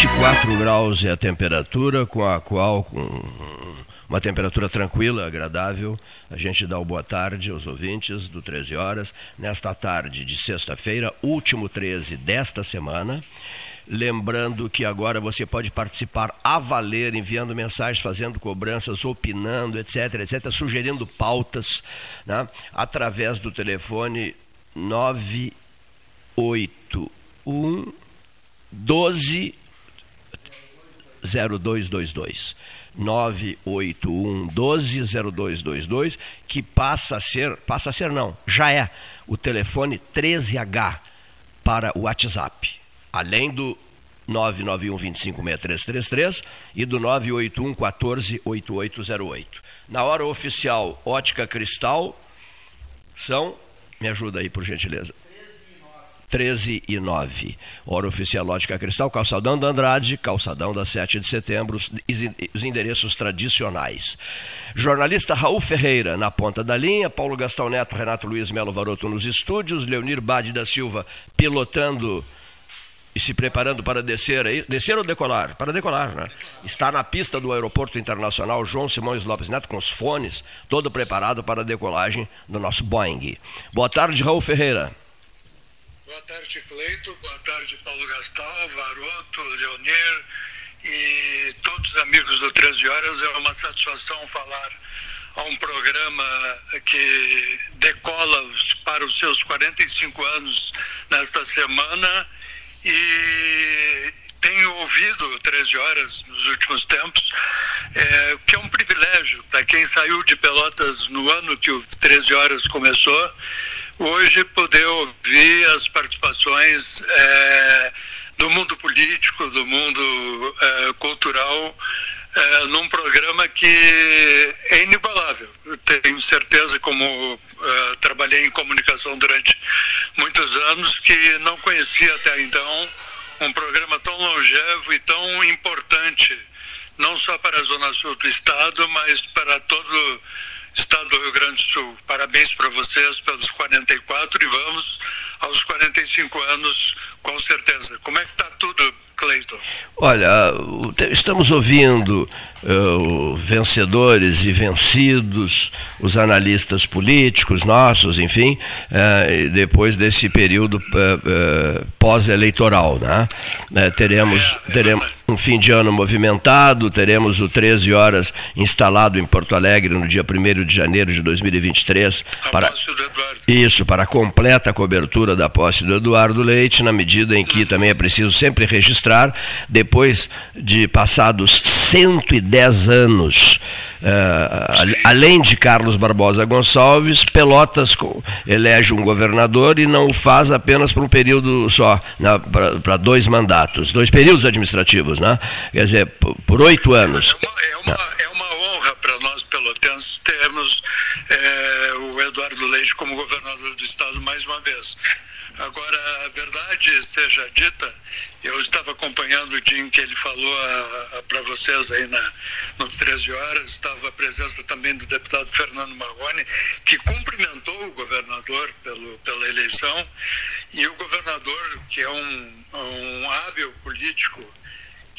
24 graus é a temperatura com a qual, com uma temperatura tranquila, agradável, a gente dá o boa tarde aos ouvintes do 13 horas, nesta tarde de sexta-feira, último 13 desta semana. Lembrando que agora você pode participar a valer, enviando mensagens, fazendo cobranças, opinando, etc, etc, sugerindo pautas, né, através do telefone 981 12 0222. 981 12 0222, que passa a ser, passa a ser não, já é o telefone 13H para o WhatsApp além do 991 256333 e do 981 14 8808. Na hora oficial, ótica cristal são, me ajuda aí por gentileza. 13 e 9. Hora oficial Ótica Cristal, Calçadão da Andrade, Calçadão da 7 de setembro, os endereços tradicionais. Jornalista Raul Ferreira na ponta da linha, Paulo Gastão Neto, Renato Luiz Melo Varoto nos estúdios, Leonir Bade da Silva pilotando e se preparando para descer aí, descer ou decolar? Para decolar, né? Está na pista do Aeroporto Internacional João Simões Lopes Neto com os fones, todo preparado para a decolagem do nosso Boeing. Boa tarde, Raul Ferreira. Boa tarde, Cleito. Boa tarde, Paulo Gastal, Varoto, Leonir e todos os amigos do 13 Horas. É uma satisfação falar a um programa que decola para os seus 45 anos nesta semana e tenho ouvido 13 horas nos últimos tempos, é, que é um privilégio para quem saiu de Pelotas no ano que o 13 horas começou, hoje poder ouvir as participações é, do mundo político, do mundo é, cultural, é, num programa que é inigualável. tenho certeza, como uh, trabalhei em comunicação durante muitos anos, que não conhecia até então um programa tão longevo e tão importante, não só para a Zona Sul do Estado, mas para todo o Estado do Rio Grande do Sul. Parabéns para vocês pelos 44 e vamos aos 45 anos, com certeza. Como é que está tudo, Cleiton? Olha, estamos ouvindo uh, vencedores e vencidos, os analistas políticos nossos, enfim, uh, depois desse período uh, pós-eleitoral. Né? teremos, é, é teremos um fim de ano movimentado, teremos o 13 horas instalado em Porto Alegre no dia 1 de janeiro de 2023. A para, isso, para a completa cobertura da posse do Eduardo Leite, na medida em que também é preciso sempre registrar, depois de passados 110 anos, uh, além de Carlos Barbosa Gonçalves, Pelotas elege um governador e não o faz apenas por um período só, para dois mandatos, dois períodos administrativos, né? quer dizer, por oito anos. É uma, é uma, é uma honra para nós pelotenses termos é, o Eduardo Leite como governador do estado mais uma vez. Agora, a verdade seja dita, eu estava acompanhando o dia em que ele falou para vocês aí na, nos 13 horas, estava a presença também do deputado Fernando Marrone, que cumprimentou o governador pelo, pela eleição, e o governador, que é um, um hábil político,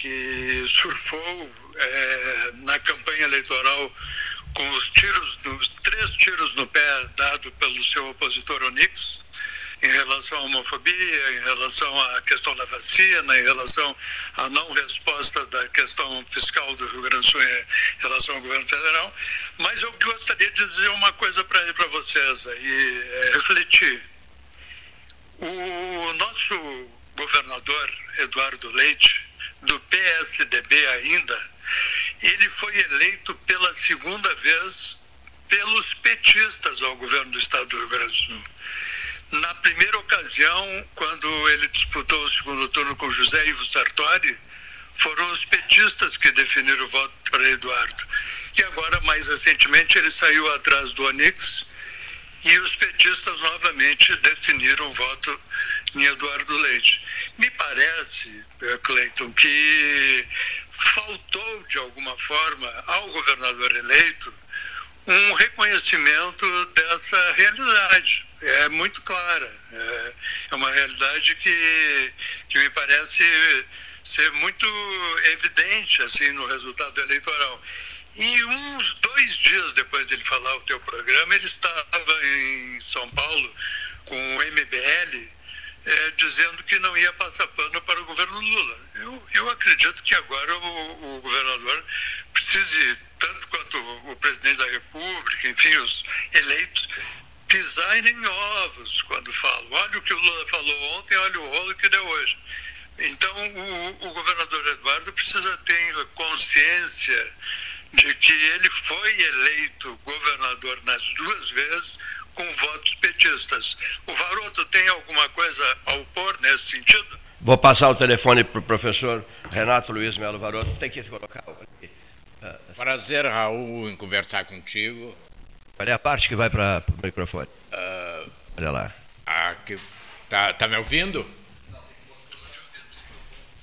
que surfou é, na campanha eleitoral com os tiros, os três tiros no pé dado pelo seu opositor Onix, em relação à homofobia, em relação à questão da vacina, em relação à não resposta da questão fiscal do Rio Grande do Sul em relação ao governo federal. Mas eu gostaria de dizer uma coisa para vocês e é, refletir. O nosso governador Eduardo Leite, do PSDB ainda, ele foi eleito pela segunda vez pelos petistas ao governo do estado do Rio Grande do Sul. Na primeira ocasião, quando ele disputou o segundo turno com José Ivo Sartori, foram os petistas que definiram o voto para Eduardo. E agora, mais recentemente, ele saiu atrás do Onix e os petistas novamente definiram o voto em Eduardo Leite. Me parece, eh, Cleiton, que faltou, de alguma forma, ao governador eleito um reconhecimento dessa realidade. É muito clara. É, é uma realidade que, que me parece ser muito evidente assim no resultado eleitoral. E uns dois dias depois dele falar o teu programa, ele estava em São Paulo com o MBL, é, dizendo que não ia passar pano para o governo Lula. Eu, eu acredito que agora o, o governador precise, tanto quanto o, o presidente da República, enfim, os eleitos, pisarem em ovos quando falam. Olha o que o Lula falou ontem, olha o rolo que deu hoje. Então, o, o governador Eduardo precisa ter consciência de que ele foi eleito governador nas duas vezes com votos petistas. O Varoto tem alguma coisa a opor nesse sentido? Vou passar o telefone para o professor Renato Luiz Melo Varoto. Tem que colocar. Prazer, Raul, em conversar contigo. Qual é a parte que vai para o microfone? Uh, Olha lá. Aqui, tá, tá me ouvindo?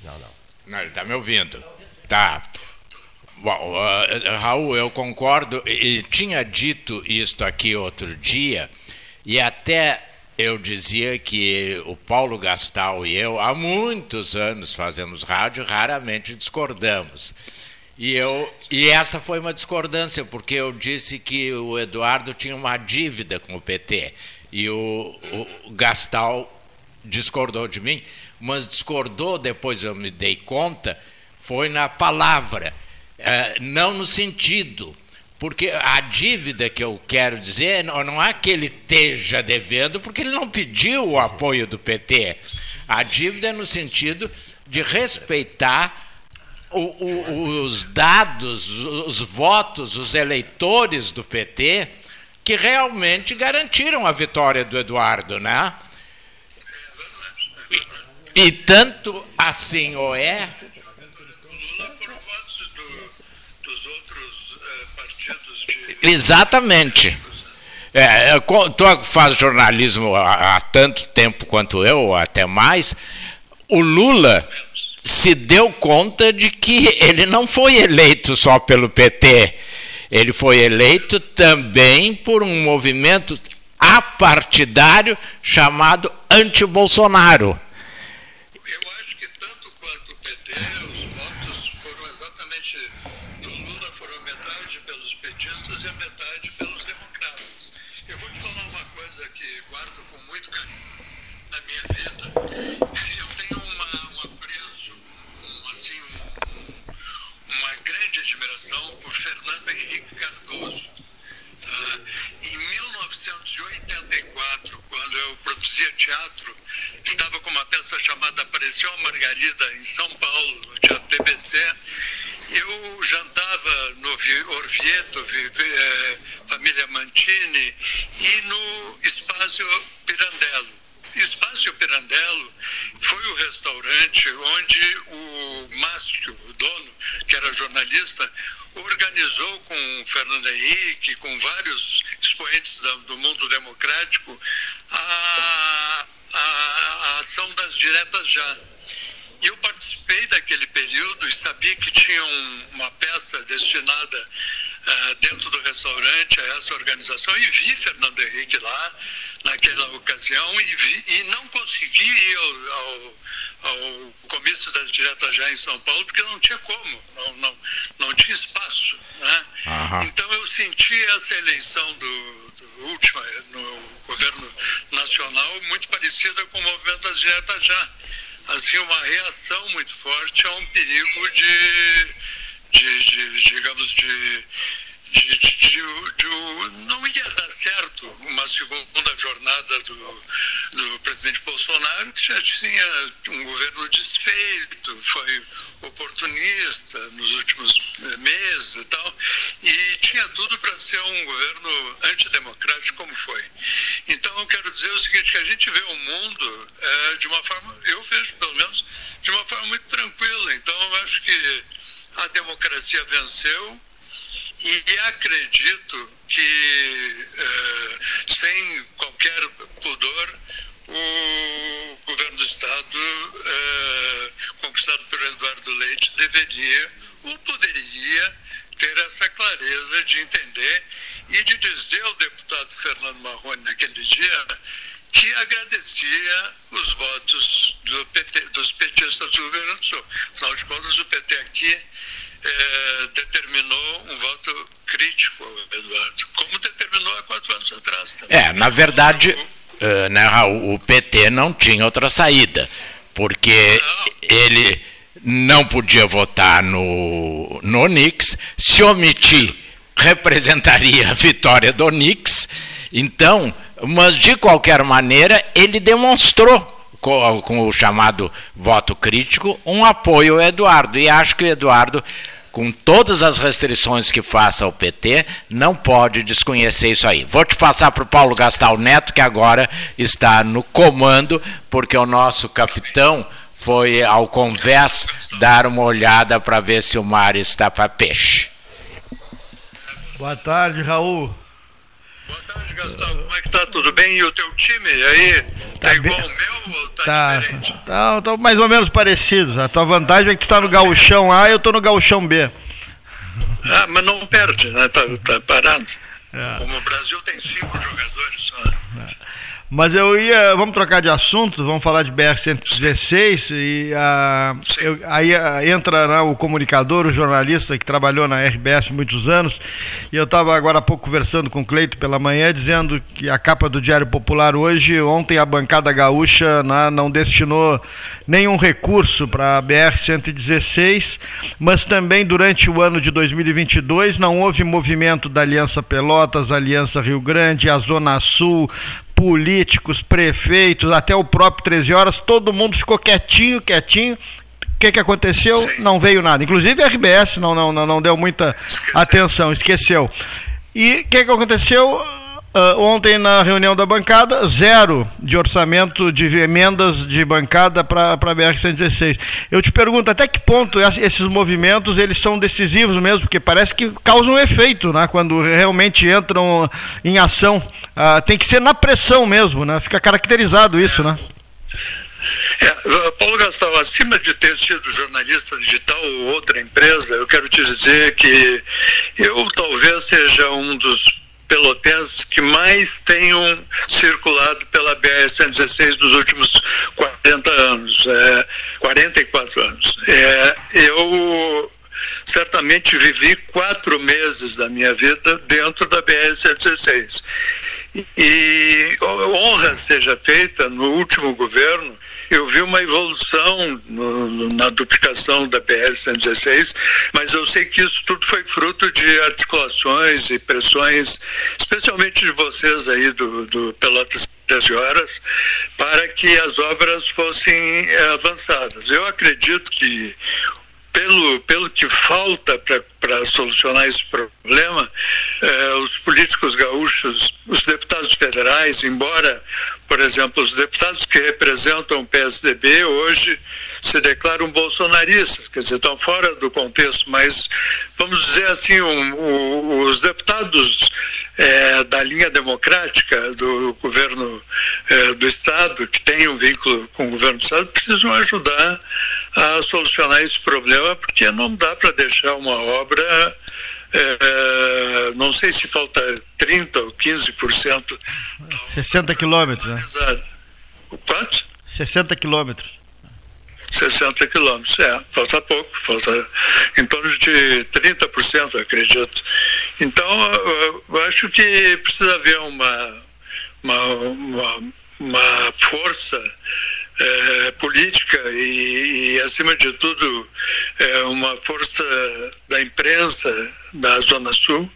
Não, não. Não, ele está me ouvindo. Tá. Bom, uh, Raul, eu concordo. Ele tinha dito isto aqui outro dia, e até eu dizia que o Paulo Gastal e eu, há muitos anos fazemos rádio, raramente discordamos. E, eu, e essa foi uma discordância, porque eu disse que o Eduardo tinha uma dívida com o PT. E o, o Gastal discordou de mim, mas discordou, depois eu me dei conta, foi na palavra é, não no sentido. Porque a dívida que eu quero dizer não é que ele esteja devendo, porque ele não pediu o apoio do PT. A dívida é no sentido de respeitar o, o, os dados, os votos, os eleitores do PT que realmente garantiram a vitória do Eduardo, né? E, e tanto assim ou é Exatamente. É, tu faz jornalismo há, há tanto tempo quanto eu, ou até mais. O Lula se deu conta de que ele não foi eleito só pelo PT, ele foi eleito também por um movimento apartidário chamado anti-Bolsonaro. Teatro, estava com uma peça chamada Apareceu a Margarida, em São Paulo, no Teatro TBC. Eu jantava no Orvieto, é, família Mantini, e no Espaço Pirandello. Espaço Pirandello foi o restaurante onde o Márcio, o dono, que era jornalista, organizou com o Fernando Henrique, com vários expoentes do mundo democrático, a, a, ação das diretas já. E eu participei daquele período e sabia que tinha um, uma peça destinada uh, dentro do restaurante a essa organização e vi Fernando Henrique lá naquela ocasião e, vi, e não consegui ir ao, ao, ao comício das diretas já em São Paulo porque não tinha como, não, não, não tinha espaço. Né? Então eu senti essa eleição do, do última no governo nacional muito parecida com o movimento das diretas já. Assim, uma reação muito forte a um perigo de, de, de digamos, de de, de, de, não ia dar certo uma segunda jornada do, do presidente Bolsonaro, que já tinha um governo desfeito, foi oportunista nos últimos meses e tal, e tinha tudo para ser um governo antidemocrático como foi. Então eu quero dizer o seguinte, que a gente vê o mundo é, de uma forma, eu vejo pelo menos, de uma forma muito tranquila. Então eu acho que a democracia venceu, e acredito que, eh, sem qualquer pudor, o governo do Estado, eh, conquistado por Eduardo Leite, deveria ou poderia ter essa clareza de entender e de dizer ao deputado Fernando Marrone naquele dia que agradecia os votos do PT, dos petistas do Grande do Sul. Afinal de contas, o PT aqui é, determinou um voto crítico ao Eduardo, como determinou há quatro anos atrás. Também. É, na verdade, uh, né, Raul, o PT não tinha outra saída, porque não. ele não podia votar no, no Onix, se omitir representaria a vitória do Onix, então, mas de qualquer maneira ele demonstrou com, o chamado voto crítico um apoio ao Eduardo, e acho que o Eduardo com todas as restrições que faça ao PT, não pode desconhecer isso aí. Vou te passar para o Paulo Gastal Neto, que agora está no comando, porque o nosso capitão foi ao convés dar uma olhada para ver se o mar está para peixe. Boa tarde, Raul. Boa tarde, Gastão. Como é que tá? Tudo bem? E o teu time aí? Tá, tá igual bem... ao meu ou tá, tá diferente? Tá, tá mais ou menos parecidos. A tua vantagem é que tu tá no gauchão A e eu tô no gauchão B. Ah, mas não perde, né? Tá, tá parado. É. Como o Brasil tem cinco jogadores só. É. Mas eu ia. Vamos trocar de assunto, vamos falar de BR-116. E a, eu, aí a, entra né, o comunicador, o jornalista que trabalhou na RBS muitos anos. E eu estava agora há pouco conversando com o Cleito pela manhã, dizendo que a capa do Diário Popular hoje, ontem a bancada gaúcha né, não destinou nenhum recurso para a BR-116, mas também durante o ano de 2022 não houve movimento da Aliança Pelotas, Aliança Rio Grande, a Zona Sul políticos, prefeitos, até o próprio 13 horas, todo mundo ficou quietinho, quietinho. O que, que aconteceu? Sim. Não veio nada. Inclusive a RBS não, não, não, não deu muita esqueceu. atenção, esqueceu. E o que, que aconteceu? Uh, ontem na reunião da bancada, zero de orçamento de emendas de bancada para a BR-116. Eu te pergunto, até que ponto esses movimentos eles são decisivos mesmo, porque parece que causam efeito, né, quando realmente entram em ação. Uh, tem que ser na pressão mesmo, né? Fica caracterizado isso, né? É, Paulo Gastão, acima de ter sido jornalista digital ou outra empresa, eu quero te dizer que eu talvez seja um dos pelotenses que mais tenham circulado pela BR-116 nos últimos 40 anos, é, 44 anos. É, eu certamente vivi quatro meses da minha vida dentro da BR-116. E honra seja feita no último governo eu vi uma evolução no, na duplicação da BR-116, mas eu sei que isso tudo foi fruto de articulações e pressões, especialmente de vocês aí do, do Pelotas 13 Horas, para que as obras fossem é, avançadas. Eu acredito que pelo, pelo que falta para solucionar esse problema, eh, os políticos gaúchos, os deputados federais, embora, por exemplo, os deputados que representam o PSDB hoje se declaram bolsonaristas, quer dizer, estão fora do contexto, mas vamos dizer assim, um, um, os deputados eh, da linha democrática do governo eh, do Estado, que têm um vínculo com o governo do Estado, precisam ajudar a solucionar esse problema, porque não dá para deixar uma obra, é, não sei se falta 30% ou 15%. 60 quilômetros, né? Quanto? 60 quilômetros. 60 quilômetros, é, falta pouco, falta em torno de 30%, acredito. Então, eu acho que precisa haver uma, uma, uma, uma força é, política e, e, acima de tudo, é, uma força da imprensa da Zona Sul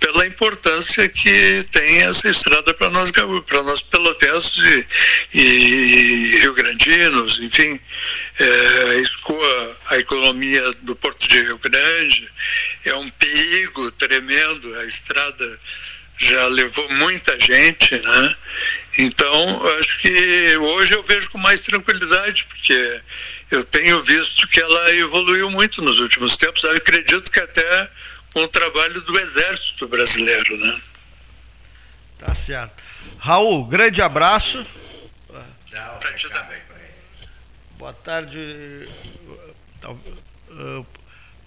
pela importância que tem essa estrada para nós, para nós pelotenses e, e rio-grandinos, enfim, é, escoa a economia do Porto de Rio Grande, é um perigo tremendo, a estrada já levou muita gente, né? Então, acho que hoje eu vejo com mais tranquilidade, porque eu tenho visto que ela evoluiu muito nos últimos tempos. Eu acredito que até com o trabalho do Exército Brasileiro, né? Tá certo. Raul, grande abraço. Para ti também. Boa tarde.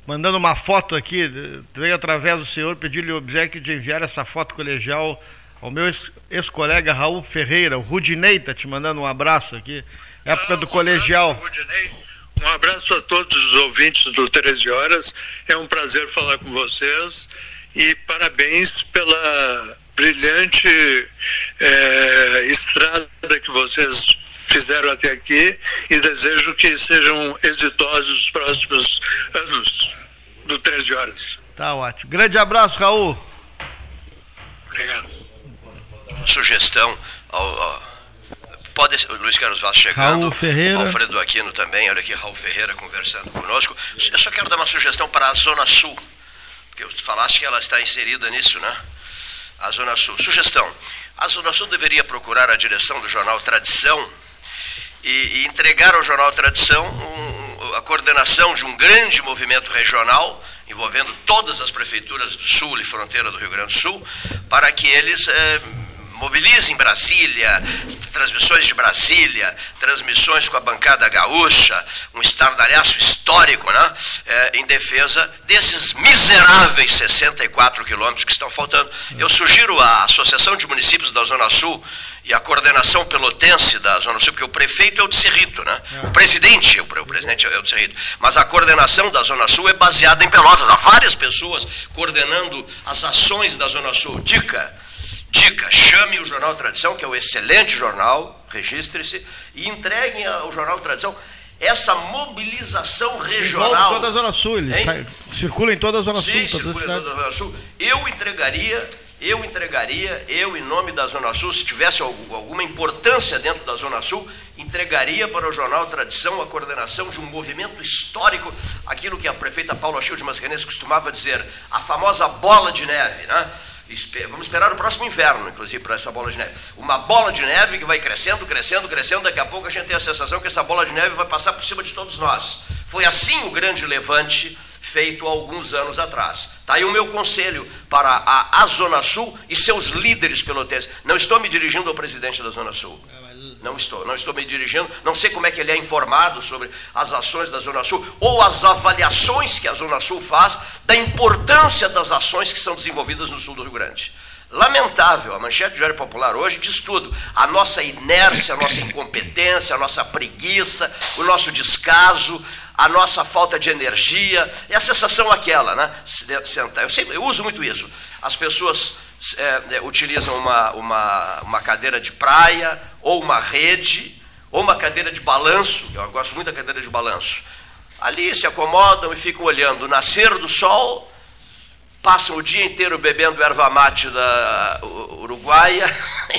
Mandando uma foto aqui, veio através do senhor pedir-lhe o obsequio de enviar essa foto colegial ao meu ex-colega Raul Ferreira, o Rudinei tá te mandando um abraço aqui, época Ah, do um colegial. abraço, Rudinei. Um abraço a todos os ouvintes do 13 Horas. É um prazer falar com vocês e parabéns pela brilhante eh, estrada que vocês fizeram até aqui e desejo que sejam exitosos os próximos anos do 13 Horas. Tá ótimo. Grande abraço, Raul. Obrigado. Sugestão ao, ao- Pode Luiz Carlos Vaz chegando. Raul Ferreira. Alfredo Aquino também, olha aqui, Raul Ferreira conversando conosco. Eu só quero dar uma sugestão para a Zona Sul, porque tu falaste que ela está inserida nisso, né? A Zona Sul. Sugestão: a Zona Sul deveria procurar a direção do jornal Tradição e, e entregar ao jornal Tradição um- a coordenação de um grande movimento regional envolvendo todas as prefeituras do Sul e fronteira do Rio Grande do Sul, para que eles eh, mobilizem Brasília, transmissões de Brasília, transmissões com a bancada gaúcha, um estardalhaço histórico, né, eh, em defesa desses miseráveis 64 quilômetros que estão faltando. Eu sugiro à Associação de Municípios da Zona Sul e a coordenação pelotense da Zona Sul, porque o prefeito é o de Cerrito, né? O presidente, o, o presidente é o de Cerrito. Mas a coordenação da Zona Sul é baseada em Pelotas. Há várias pessoas coordenando as ações da Zona Sul. Dica, dica, chame o Jornal Tradição, que é um excelente jornal, registre-se, e entreguem ao Jornal Tradição essa mobilização regional. toda a Zona Sul, ele sai- circula em toda a Zona Sim, Sul, toda circula em toda a Zona Sul. Eu entregaria, eu entregaria, eu em nome da Zona Sul, se tivesse algu- alguma importância dentro da Zona Sul, entregaria para o jornal Tradição a coordenação de um movimento histórico, aquilo que a prefeita Paula de Mascarenhas costumava dizer, a famosa bola de neve, né? Vamos esperar o próximo inverno, inclusive, para essa bola de neve. Uma bola de neve que vai crescendo, crescendo, crescendo. Daqui a pouco a gente tem a sensação que essa bola de neve vai passar por cima de todos nós. Foi assim o grande levante feito há alguns anos atrás. Está aí o meu conselho para a, a Zona Sul e seus líderes pelotenses. Não estou me dirigindo ao presidente da Zona Sul. Não estou, não estou me dirigindo, não sei como é que ele é informado sobre as ações da Zona Sul ou as avaliações que a Zona Sul faz da importância das ações que são desenvolvidas no sul do Rio Grande. Lamentável, a manchete do Diário Popular hoje diz tudo. A nossa inércia, a nossa incompetência, a nossa preguiça, o nosso descaso, a nossa falta de energia, é a sensação aquela, né? Se- Sentar. Eu, sempre, eu uso muito isso. As pessoas é, é, utilizam uma, uma, uma cadeira de praia, ou uma rede, ou uma cadeira de balanço. Eu gosto muito da cadeira de balanço. Ali se acomodam e ficam olhando o nascer do sol, passam o dia inteiro bebendo erva mate da u- uruguaia,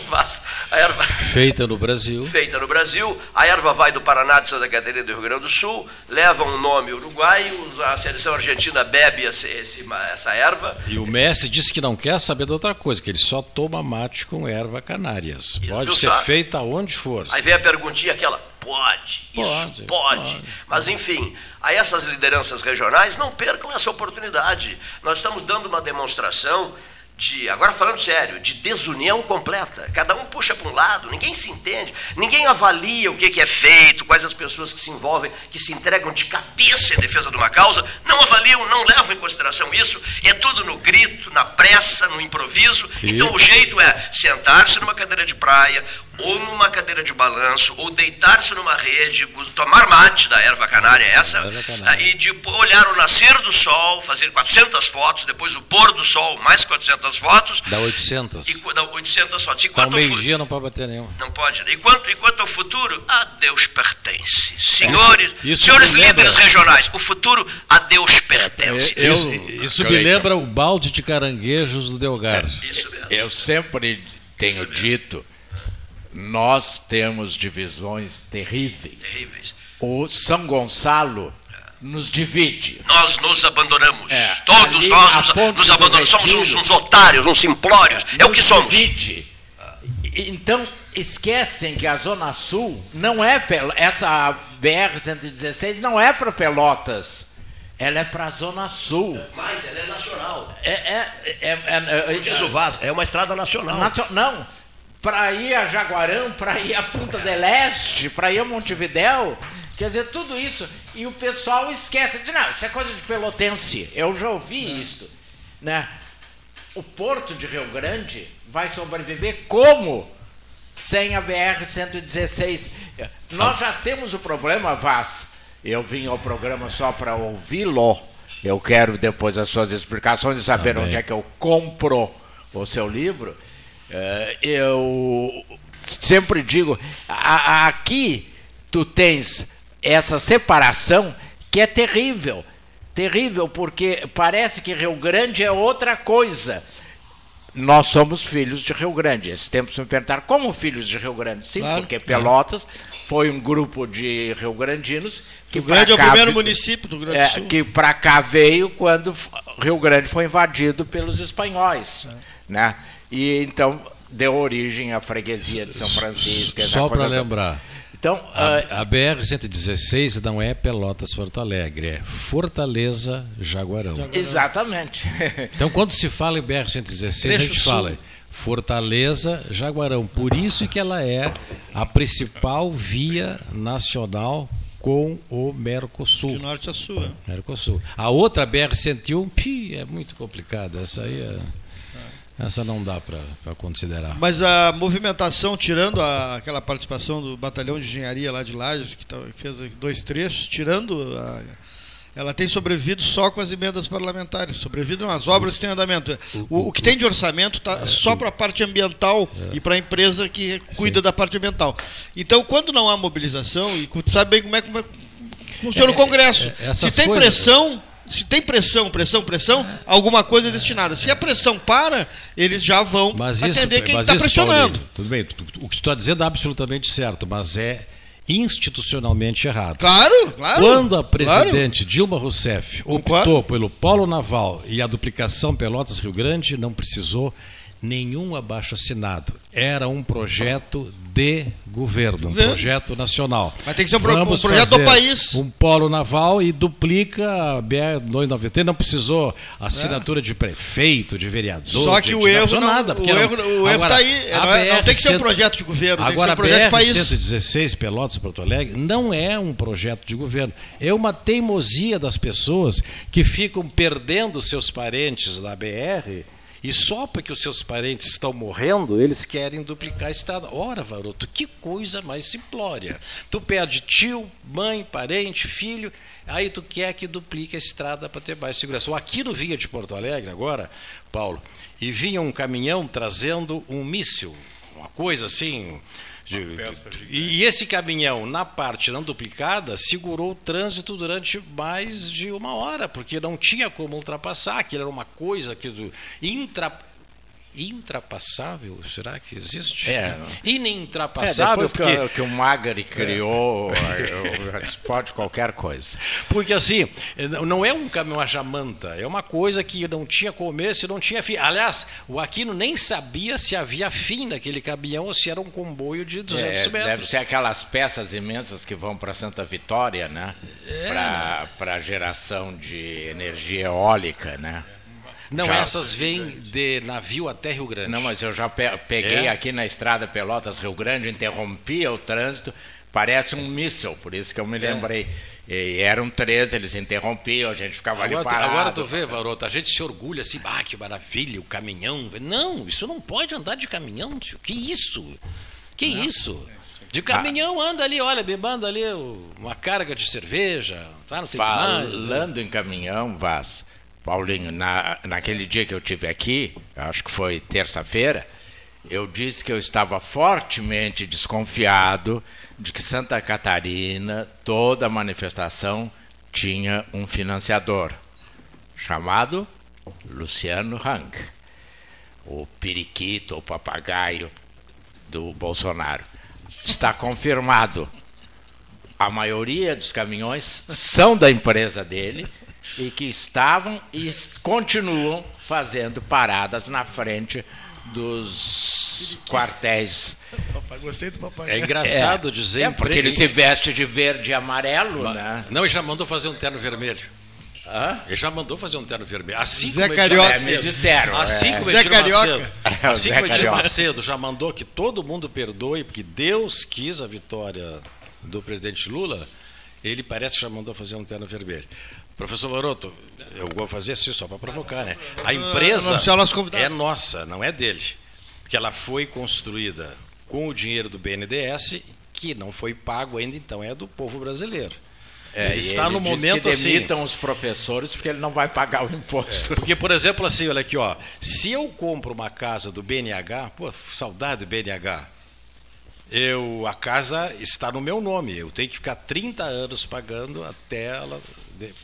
erva Feita no Brasil. feita no Brasil. A erva vai do Paraná, de Santa Catarina do Rio Grande do Sul, leva um nome uruguaio, a seleção argentina bebe esse- esse- essa erva. E o Messi disse que não quer saber de outra coisa, que ele só toma mate com erva canárias. Pode ser feita onde for. Aí vem a perguntinha aquela, pode, isso Pode, pode. pode. Mas enfim, a essas lideranças regionais não percam essa oportunidade. Nós estamos dando uma demonstração de, agora falando sério, de desunião completa. Cada um puxa para um lado, ninguém se entende, ninguém avalia o que, que é feito, quais as pessoas que se envolvem, que se entregam de cabeça em defesa de uma causa, não avaliam, não levam em consideração isso. É tudo no grito, na pressa, no improviso. Então o jeito é sentar-se numa cadeira de praia, ou numa cadeira de balanço, ou deitar-se numa rede, tomar mate da erva canária essa, Erva canária. e de olhar o nascer do sol, fazer 400 fotos, depois o pôr do sol, mais 400 fotos, Dá 800. e, dá 800 fotos. E fu- meio-dia não pode bater nenhum. não pode. E quanto, e quanto ao futuro, a Deus pertence. Senhores, Isso- isso senhores líderes regionais, o futuro a Deus pertence. Eu- isso isso me lembra o balde de caranguejos do Delgar. Isso mesmo. Eu sempre tenho dito, nós temos divisões terríveis. Terríveis. O São Gonçalo nos divide. Nós nos abandonamos. É, Todos ali, nós nos, abandonamos. Somos uns, uns otários, uns simplórios. É o que somos. divide. Então, esquecem que a Zona Sul não é. Essa BR-116 não é para Pelotas. Ela é para a Zona Sul. Mas ela é nacional. É, é, é, é, é- Diz o Vaz, é uma estrada nacional. Nacio- Não, para ir a Jaguarão, para ir a Punta del Este, para ir a Montevidéu, quer dizer, tudo isso. E o pessoal esquece, diz, não, isso é coisa de pelotense, eu já ouvi isso. Né? o Porto de Rio Grande vai sobreviver como sem a BR-116? Nós já temos o problema, Vaz. Eu vim ao programa só para ouvi-lo. Eu quero depois as suas explicações e saber onde é que eu compro o seu livro. Eh, eu sempre digo, aqui tu tens essa separação que é terrível. Terrível, porque parece que Rio Grande é outra coisa. Nós somos filhos de Rio Grande. Esse tempo se me perguntaram como filhos de Rio Grande. Sim, Claro, porque claro. Pelotas foi um grupo de rio-grandinos que Rio Grande é o cá primeiro município do Rio Grande é, do Sul. que para cá veio quando Rio Grande foi invadido pelos espanhóis, É. né? E então deu origem à freguesia de São Francisco. Só para lembrar, Então, ah, a, a BR-116 não é Pelotas-Porto Alegre, é Fortaleza-Jaguarão. exatamente. Então, quando se fala em BR-116, a gente sul. fala Fortaleza, Jaguarão. Por isso que ela é a principal via nacional com o Mercosul. De norte a sul. é. Mercosul. A outra BR-101, pi, é muito complicada. Essa aí é- essa não dá para considerar. Mas a movimentação, tirando a- aquela participação do batalhão de engenharia lá de Lages, que, tá- que fez dois trechos, tirando a- ela tem sobrevivido só com as emendas parlamentares, sobrevivido nas obras que têm andamento. O, o que tem de orçamento está só para a parte ambiental e para a empresa que cuida da parte ambiental. Então, quando não há mobilização, e sabe bem como é que como é funciona o Congresso. é, Se tem coisas- pressão, se tem pressão, pressão, pressão, alguma coisa é destinada. Se a pressão para, eles já vão Mas isso, atender quem está pressionando. Paulinho, tudo bem, o que tu está dizendo é absolutamente certo, mas é institucionalmente errado. Claro, claro. Quando a claro. presidente Dilma Rousseff optou pelo polo naval e a duplicação Pelotas-Rio Grande, não precisou nenhum abaixo assinado. Era um projeto de governo, um projeto nacional. Mas tem que ser um pro- um projeto do país. Um polo naval e duplica a BR-293. Não precisou assinatura de prefeito, de vereador. Só de- que o de- erro não, nada. o não- erro, o erro Agora, tá aí. Não, é- não tem que ser um BR-100 projeto de governo, tem que ser Agora, um projeto de a país. BR-116 Pelotas Porto Alegre não é um projeto de governo. É uma teimosia das pessoas que ficam perdendo seus parentes na BR e só porque os seus parentes estão morrendo, eles querem duplicar a estrada. Ora, Varoto, que coisa mais simplória. Tu perde tio, mãe, parente, filho, aí tu quer que duplique a estrada para ter mais segurança. O Aquino vinha de Porto Alegre agora, Paulo, e vinha um caminhão trazendo um míssil, uma coisa assim. E, e esse caminhão, na parte não duplicada, segurou o trânsito durante mais de uma hora, porque não tinha como ultrapassar. Aquilo era uma coisa que do, intra, intrapassável, será que existe? É. É, É, Inintrapassável, que, porque o- que o Magari criou, eu- pode qualquer coisa. Porque assim, não- não é um caminhão a jamanta, é uma coisa que não tinha começo e não tinha fim. Aliás, o Aquino nem sabia se havia fim naquele caminhão ou se era um comboio de 200 É, metros. deve ser aquelas peças imensas que vão para Santa Vitória, né? É, Para geração de energia eólica, né? Não, Já- essas vêm de navio até Rio Grande. Não, mas eu já pe- peguei É? aqui na estrada Pelotas Rio Grande, interrompia o trânsito, parece um míssil, por isso que eu me lembrei. E eram três, eles interrompiam, a gente ficava Agora, ali parado. agora tu vê, Varota, a gente se orgulha assim, ah, que maravilha, o caminhão. Não, isso não pode andar de caminhão, tio. Que isso? Que isso? De caminhão anda ali, olha, me manda ali uma carga de cerveja, tá? Não sei o que mais. Falando em caminhão, Vaz, Paulinho, na, naquele dia que eu tive aqui, acho que foi terça-feira, eu disse que eu estava fortemente desconfiado de que Santa Catarina, toda manifestação, tinha um financiador, chamado Luciano Hang, o periquito, o papagaio do Bolsonaro. Está confirmado a maioria dos caminhões são da empresa dele e que estavam e continuam fazendo paradas na frente dos quartéis. Gostei do É papagaio. engraçado dizer. É, porque ele se veste de verde e amarelo, né? Não, ele já mandou fazer um terno vermelho. Hã? Ele já mandou fazer um terno vermelho. Assim Zé como Carioca. Edir É, me Macedo, disseram. assim é. como Zé Carioca. Macedo, É, o assim Zé como Edir. Macedo já mandou que todo mundo perdoe, porque Deus quis a vitória do presidente Lula, ele parece que já mandou fazer um terno vermelho. Professor Varoto, eu vou fazer isso só para provocar, né? A empresa nosso convidado. é nossa, não é dele. Porque ela foi construída com o dinheiro do BNDES, que não foi pago ainda, então é do povo brasileiro. É, ele está no diz momento que assim. demitam os professores porque ele não vai pagar o imposto. Porque, por exemplo, assim, olha aqui, ó. Se eu compro uma casa do BNH, pô, saudade do BNH. Eu, a casa está no meu nome. Eu tenho que ficar 30 anos pagando até ela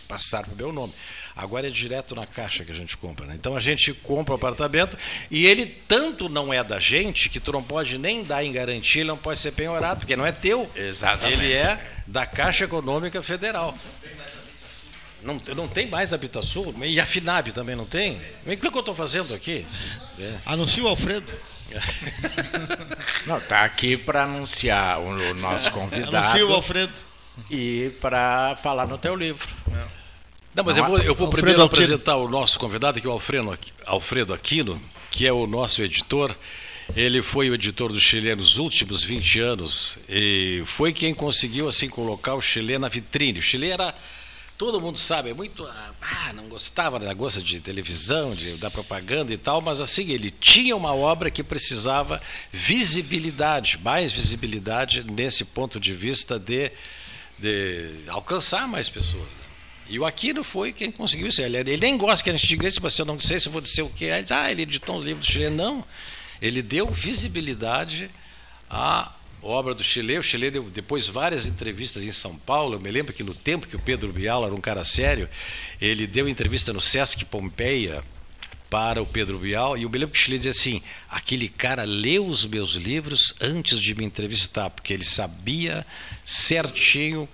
passar para o meu nome. Agora é direto na caixa que a gente compra. Né? Então a gente compra o apartamento e ele tanto não é da gente que tu não pode nem dar em garantia, ele não pode ser penhorado, porque não é teu. Exatamente. Ele é da Caixa Econômica Federal. Não, não tem mais Habitasul? E a FINAB também não tem? O que, que eu estou fazendo aqui? É. Anuncia o Alfredo. Não, está aqui para anunciar o, o nosso Anuncia o convidado Alfredo. E para falar no teu livro. Não, mas Não, eu vou, eu vou Alfredo primeiro Aquino. apresentar o nosso convidado, que é o Alfredo, Alfredo Aquino, que é o nosso editor. Ele foi o editor do Chile nos últimos 20 anos e foi quem conseguiu assim colocar o Chile na vitrine. O Chile era, todo mundo sabe, é muito, ah, não gostava da gosta de televisão, de, da propaganda e tal, mas assim, ele tinha uma obra que precisava visibilidade, mais visibilidade nesse ponto de vista de, de alcançar mais pessoas. E o Aquino foi quem conseguiu isso. Ele, ele nem gosta que a gente diga isso, mas eu não sei se eu vou dizer o que. Ele diz, ah, ele editou uns livros do Chile. Não. Ele deu visibilidade à obra do Chile. O Chile deu depois várias entrevistas em São Paulo. Eu me lembro que no tempo que o Pedro Bial era um cara sério, ele deu entrevista no Sesc Pompeia para o Pedro Bial, e o Chile dizia assim: aquele cara leu os meus livros antes de me entrevistar, porque ele sabia certinho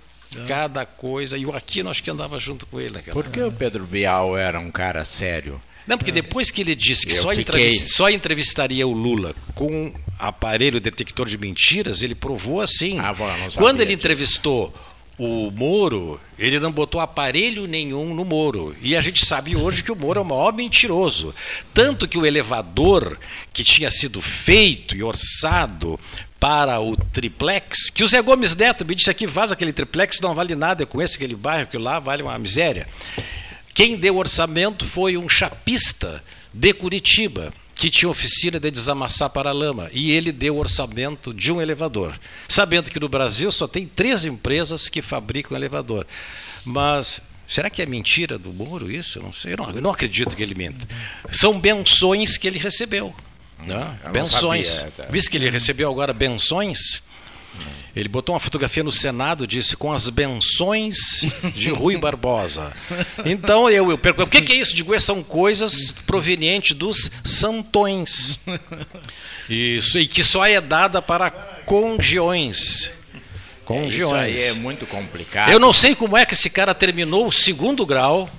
cada coisa, e o Aquino acho que andava junto com ele naquela Por que o Pedro Bial era um cara sério? não, porque depois que ele disse que só, fiquei- entrevis- só entrevistaria o Lula com aparelho detector de mentiras, ele provou assim. Ah, bom, Quando ele entrevistou o Moro, ele não botou aparelho nenhum no Moro. E a gente sabe hoje que o Moro é o maior mentiroso. Tanto que o elevador que tinha sido feito e orçado para o triplex, que o Zé Gomes Neto me disse aqui, vaza aquele triplex, não vale nada, eu conheço aquele bairro, que lá vale uma miséria. Quem deu orçamento foi um chapista de Curitiba, que tinha oficina de desamassar para lama, e ele deu o orçamento de um elevador, sabendo que no Brasil só tem três empresas que fabricam elevador. Mas será que é mentira do Moro isso? Eu não sei, eu não, eu não acredito que ele minta. São benções que ele recebeu. Né? não Benções. sabia, tá. Visto que ele recebeu agora benções, ele botou uma fotografia no Senado e disse com as benções de Rui Barbosa. Então eu, eu pergunto, o que, que é isso? Digo, "É, são coisas provenientes dos santões. Isso, e que só é dada para congiões. Isso Congiões. aí é muito complicado. Eu não sei como é que esse cara terminou o segundo grau.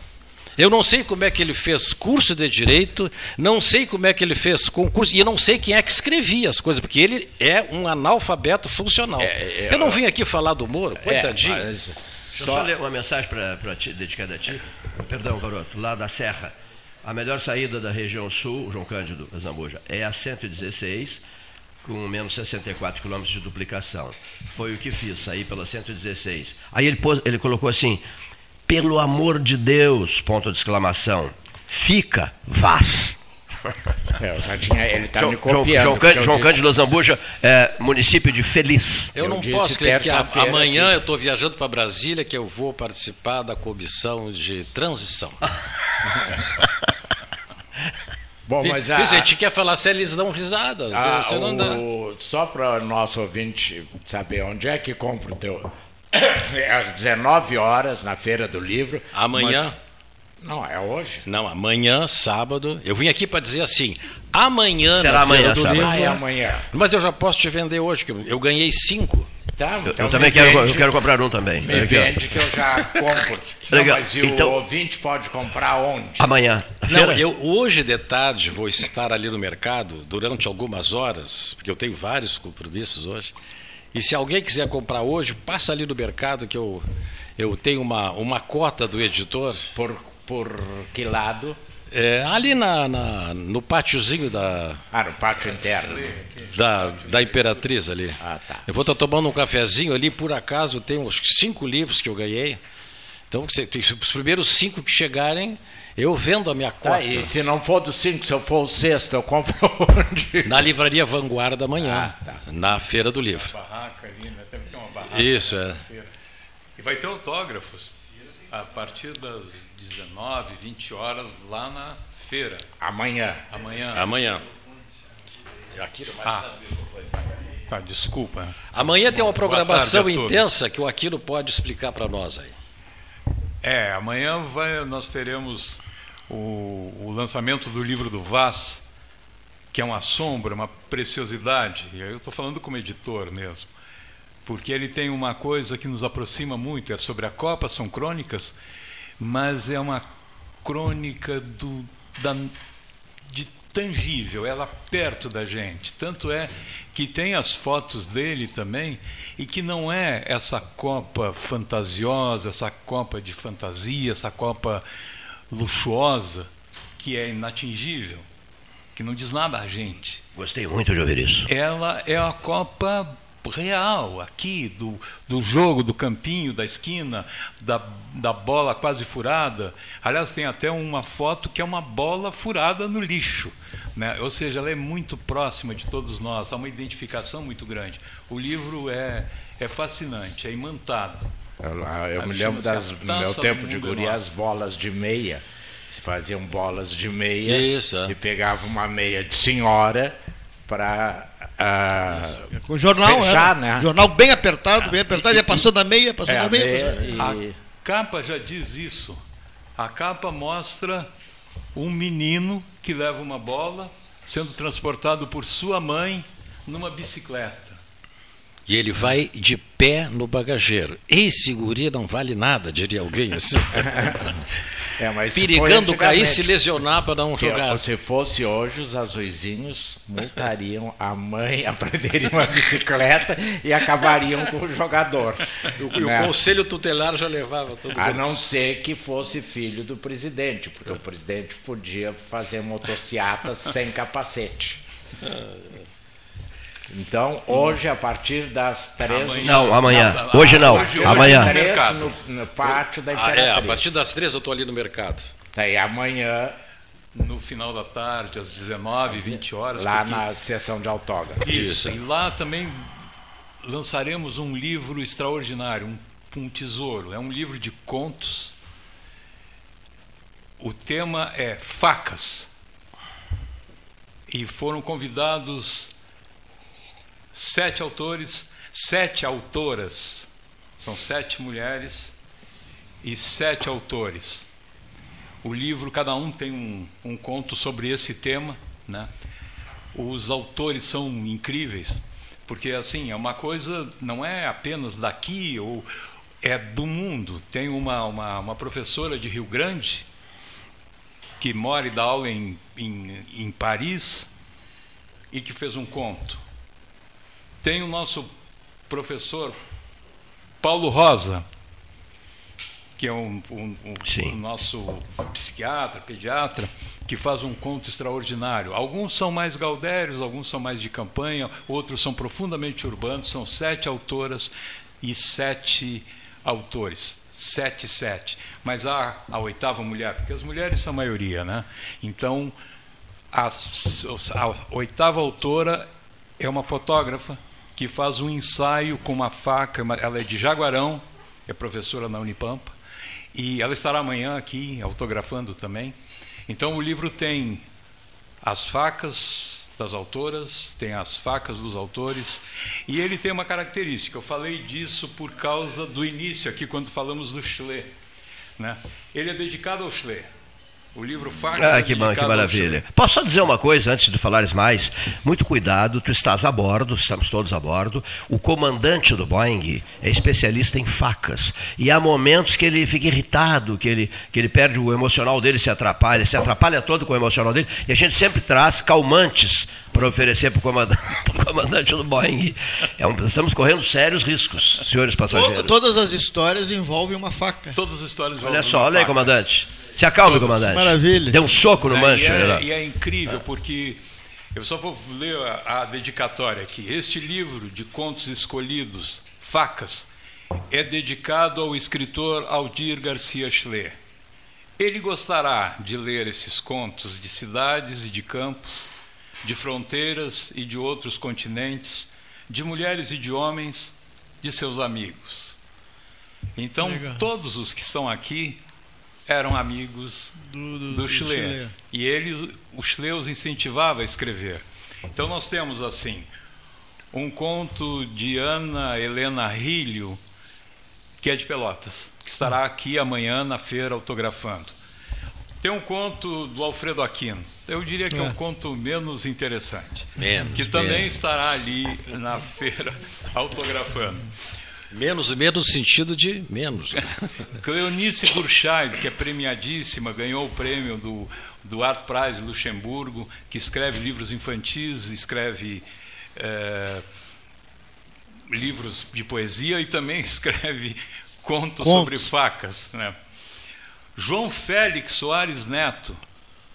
Eu não sei como é que ele fez curso de direito, não sei como é que ele fez concurso, e eu não sei quem é que escrevia as coisas, porque ele é um analfabeto funcional. É, é, eu não vim aqui falar do Moro, coitadinho. É, mas Deixa eu só- só ler uma mensagem para ti, dedicada a ti. Perdão, garoto, lá da Serra. A melhor saída da região sul, João Cândido Zambuja, é a 116, com menos 64 quilômetros de duplicação. Foi o que fiz, saí pela 116. Aí ele, pôs, ele colocou assim, pelo amor de Deus, ponto de exclamação, fica, vaz. É, eu já tinha, ele está João, me João, copiando. João, porque Cândido, eu João Cândido Zambuja, é, município de Feliz. Eu, Eu não posso crer que a- amanhã que- eu estou viajando para Brasília, que eu vou participar da comissão de transição. Bom, mas a, gente quer falar se eles dão risadas. a- você não dá. Ah, o- só para o nosso ouvinte saber onde é que compra o teu. É às 19 horas na Feira do Livro. Amanhã? mas- não, é hoje. Não, amanhã, sábado. Eu vim aqui para dizer assim: amanhã Será na Feira amanhã, do sábado. Livro. Ah, é amanhã. Mas eu já posso te vender hoje, que eu- eu ganhei cinco. Tá, Eu, então eu também me quero, vende- eu quero comprar um também. Me vende que eu já compro. Não, Legal. mas e Então- o ouvinte pode comprar onde? Amanhã. Não, feira- eu hoje de tarde vou estar ali no mercado durante algumas horas, porque eu tenho vários compromissos hoje. E se alguém quiser comprar hoje, passa ali no mercado que eu, eu tenho uma, uma cota do editor. Por, por que lado? É, ali na, na- no pátiozinho da, Ah, no pátio interno. da, da Imperatriz ali. Ah, tá. Eu vou estar tomando um cafezinho ali, por acaso tem uns cinco livros que eu ganhei. Então, os primeiros cinco que chegarem, eu vendo a minha cota. Tá, e se não for dos cinco, se eu for o sexto, eu compro onde? Na livraria Vanguarda amanhã, ah, tá. na Feira do Livro. Uma barraca ali, né? Tem que ter uma barraca. Isso, é. E vai ter autógrafos a partir das 19, 20 horas lá na feira. Amanhã. Amanhã. Amanhã. Aquilo mais ah. Tá, desculpa. Amanhã tem uma programação intensa que o Aquino pode explicar para nós aí. É, amanhã vai, nós teremos o, o, lançamento do livro do Vaz, que é uma sombra, uma preciosidade. E eu estou falando como editor mesmo, porque ele tem uma coisa que nos aproxima muito. É sobre a Copa, são crônicas, mas é uma crônica do, da, de tangível, ela perto da gente. Tanto é que tem as fotos dele também, e que não é essa Copa fantasiosa, essa Copa de fantasia, essa Copa luxuosa, que é inatingível, que não diz nada a gente. Gostei muito de ouvir isso. Ela é a Copa real aqui, do, do jogo, do campinho, da esquina, da, da bola quase furada. Aliás, tem até uma foto que é uma bola furada no lixo. Né? Ou seja, ela é muito próxima de todos nós, há uma identificação muito grande. O livro é, é fascinante, é imantado. Eu, eu me lembro das, no meu tempo de guri, as bolas de meia. Se faziam bolas de meia Isso, é. e pegava uma meia de senhora para uh, com o jornal fechar, né? jornal bem apertado, bem apertado, ia passando a meia, passando é, a meia. A, meia e... a capa já diz isso. A capa mostra um menino que leva uma bola sendo transportado por sua mãe numa bicicleta. E ele vai de pé no bagageiro. Esse guri não vale nada, diria alguém assim. É, mas Perigando cair e se lesionar para não jogar. Se fosse hoje, os azuizinhos multariam a mãe, aprenderiam a bicicleta e acabariam com o jogador. E né? o conselho tutelar já levava todo A não ser que fosse filho do presidente, porque o presidente podia fazer motocicletas sem capacete. Então, hoje, a partir das três. Não, amanhã. Hoje não. Hoje, amanhã. No, no, pátio da Imperatriz. Ah, é, a partir das três eu estou ali no mercado. Tá, e amanhã. No final da tarde, às 19, 20 horas. Lá porque... na sessão de autógrafo. Isso. E lá também lançaremos um livro extraordinário, um, um tesouro. É um livro de contos. O tema é facas. E foram convidados sete autores, sete autoras. São sete mulheres e sete autores. O livro, cada um tem um, um conto sobre esse tema. Né? Os autores são incríveis, porque assim, é uma coisa, não é apenas daqui, ou é do mundo. Tem uma, uma, uma professora de Rio Grande que mora e dá aula em, em, em Paris e que fez um conto. Tem o nosso professor Paulo Rosa, que é um, um, um, nosso psiquiatra, pediatra, que faz um conto extraordinário. Alguns são mais gaudérios, alguns são mais de campanha, outros são profundamente urbanos. São sete autoras e sete autores. Sete, sete. Mas há a oitava mulher, porque as mulheres são a maioria, né? Então, a, a oitava autora é uma fotógrafa que faz um ensaio com uma faca, ela é de Jaguarão, é professora na Unipampa, e ela estará amanhã aqui autografando também. Então o livro tem as facas das autoras, tem as facas dos autores, e ele tem uma característica, eu falei disso por causa do início aqui, quando falamos do Schley. Né? Ele é dedicado ao Schley. O livro Facas Ah, que, bom, que maravilha. Posso só dizer uma coisa antes de falares mais? Muito cuidado, tu estás a bordo, estamos todos a bordo. O comandante do Boeing é especialista em facas. E há momentos que ele fica irritado, que ele, que ele perde o emocional dele, se atrapalha, se atrapalha todo com o emocional dele. E a gente sempre traz calmantes para oferecer para o comandante, comandante, do Boeing. É um, estamos correndo sérios riscos, senhores passageiros. Todas as histórias envolvem uma faca. Todas as histórias envolvem Olha só, olha aí, comandante. Se acalme, comandante. Maravilha. Deu um soco no é, mancha. E é, e é, incrível, porque eu só vou ler a, a dedicatória aqui. Este livro de contos escolhidos, Facas, é dedicado ao escritor Aldir Garcia Schler. Ele gostará de ler esses contos de cidades e de campos, de fronteiras e de outros continentes, de mulheres e de homens, de seus amigos. Então, Legal. todos os que estão aqui eram amigos Do, do, do do Schler. Schler. E ele, o Schler os incentivava a escrever. Então nós temos assim um conto de Ana Helena Rilho, que é de Pelotas, que estará aqui amanhã na feira autografando. Tem um conto do Alfredo Aquino. Eu diria que é, É. um conto menos interessante. Menos, que também menos. estará ali na feira autografando. Menos, menos no sentido de menos. né? Cleonice Burchard, que é premiadíssima, ganhou o prêmio do, do Art Prize Luxemburgo, que escreve livros infantis, escreve eh, livros de poesia e também escreve contos, Contos. sobre facas. Né? João Félix Soares Neto,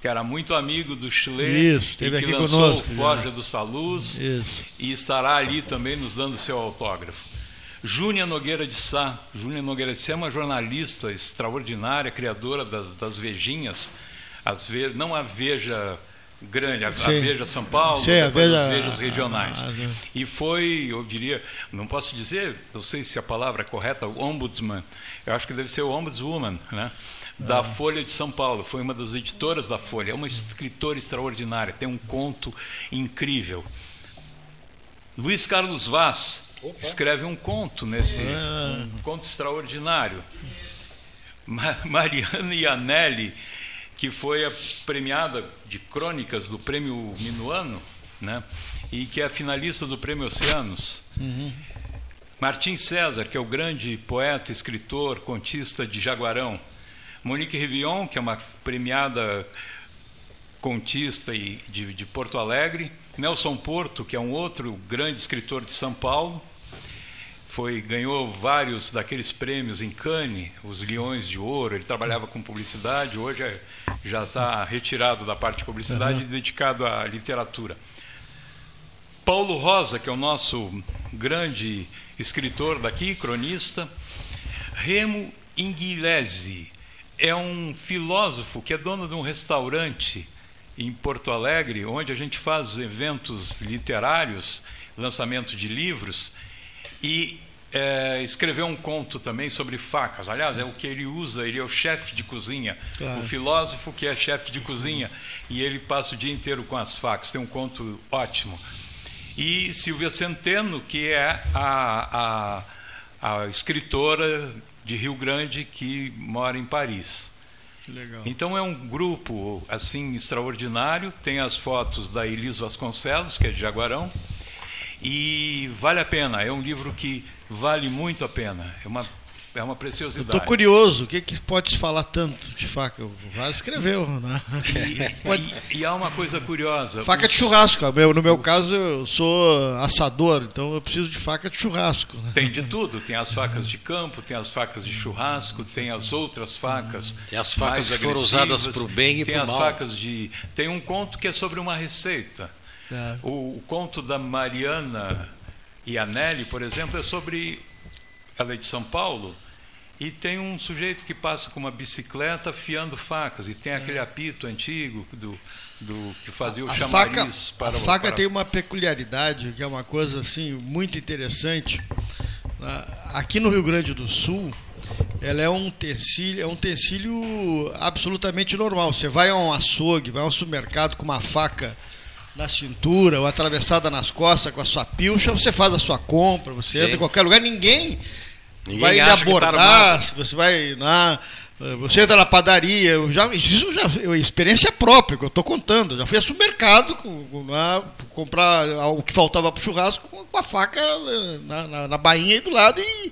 que era muito amigo do Chile Isso, e que aqui lançou conosco o já. Forja do Saluz Isso. e estará ali também nos dando seu autógrafo. Júnia Nogueira de Sá. Júnia Nogueira de Sá é uma jornalista extraordinária, criadora das, das Vejinhas, as ve, não a Veja grande, a, a Sim. Veja São Paulo, Sim, a depois as Veja- Vejas regionais. a- a- E foi, eu diria, não posso dizer, não sei se a palavra é correta, o ombudsman, eu acho que deve ser o ombudswoman, né? da Ah. Folha de São Paulo, foi uma das editoras da Folha, é uma escritora extraordinária, tem um conto incrível. Luiz Carlos Vaz escreve um conto nesse Ah. um conto extraordinário. Ma- Mariana Ianelli, que foi a premiada de crônicas do Prêmio Minuano, né? E que é a finalista do Prêmio Oceanos. Martim César, que é o grande poeta, escritor, contista de Jaguarão. Monique Rivion, que é uma premiada contista de, de Porto Alegre. Nelson Porto, que é um outro grande escritor de São Paulo. Foi, ganhou vários daqueles prêmios em Cannes, os Leões de Ouro. Ele trabalhava com publicidade, hoje é- já está retirado da parte de publicidade e dedicado à literatura. Paulo Rosa, que é o nosso grande escritor daqui, cronista. Remo Inghilese é um filósofo que é dono de um restaurante em Porto Alegre, onde a gente faz eventos literários, lançamento de livros, e eh, escreveu um conto também sobre facas. Aliás, é o que ele usa, ele é o chefe de cozinha, Claro. o filósofo que é chefe de cozinha, e ele passa o dia inteiro com as facas. Tem um conto ótimo. E Silvia Centeno, que é a, a, a escritora de Rio Grande que mora em Paris. Legal. Então é um grupo assim extraordinário. Tem as fotos da Elis Vasconcelos, que é de Jaguarão, e vale a pena. É um livro que vale muito a pena. É uma é uma preciosidade. Estou curioso, o que, que pode se falar tanto de faca? O Vaz escreveu, né? Pode- E, e há uma coisa curiosa. Faca de churrasco. meu- No meu caso, eu sou assador, então eu preciso de faca de churrasco. né? Tem de tudo, tem as facas de campo, tem as facas de churrasco, tem as outras facas. Tem as facas que foram usadas pro bem e Tem pro as mal. facas de. Tem um conto que é sobre uma receita. Tá. O, o conto da Mariana Ianelli, por exemplo, é sobre. Ela é de São Paulo. E tem um sujeito que passa com uma bicicleta afiando facas. E tem aquele apito antigo do, do que fazia o A chamariz faca, para a faca para- tem uma peculiaridade, que é uma coisa assim muito interessante. Aqui no Rio Grande do Sul, ela é um utensílio, é um utensílio absolutamente normal. Você vai a um açougue, vai a um supermercado com uma faca na cintura ou atravessada nas costas com a sua pilcha, você faz a sua compra, você Sim. entra em qualquer lugar, ninguém, Ninguém vai lhe tá abordar, se você vai na você entra na padaria, eu já, isso já é experiência própria que eu estou contando. Eu já fui a supermercado com, lá, comprar o que faltava para o churrasco com a faca eh, na, na, na bainha aí do lado. E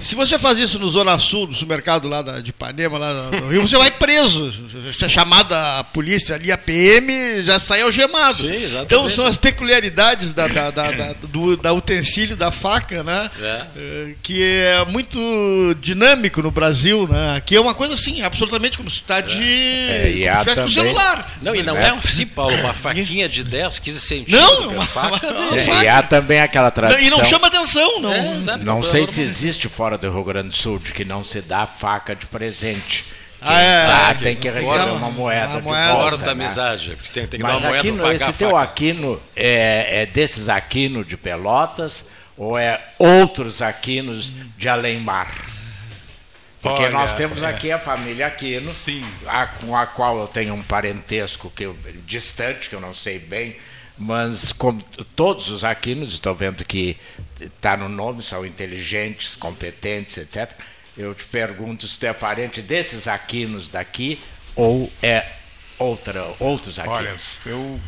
se você faz isso no Zona Sul, do supermercado lá da, de Ipanema, lá no Rio, você vai preso. Você é chamada a polícia ali, a PM, já sai algemado. Sim, exatamente. então são as peculiaridades da, da, da, da- do da utensílio da faca, né? É. Eh, que é muito dinâmico no Brasil, né? Aqui é uma coisa assim, absolutamente como se está de. É, e como se também- celular. Não, e não é assim, Paulo, uma faquinha de 10, 15 centímetros. Não, é uma faca uma- de... É, e há também aquela Não, tradição. e não chama atenção, não. É. Não Não, sei não- se existe fora fora do Rio Grande do Sul de que não se dá faca de presente. Quem Ah, é, dá é, tem que receber fora- uma moeda uma de moeda. volta. Fora da né? amizade. Porque tem, tem que Mas dar uma moeda aqui, para pagar esse teu aquino é, é desses aquino de Pelotas ou é outros aquinos de além-mar? Porque Olha, nós temos é. aqui a família Aquino, Sim. a- com a qual eu tenho um parentesco que eu- distante, que eu não sei bem, mas como todos os Aquinos, estou vendo que está no nome, são inteligentes, competentes, etc. Eu te pergunto se tu é parente desses Aquinos daqui ou é outra, outros Aquinos. Olha, eu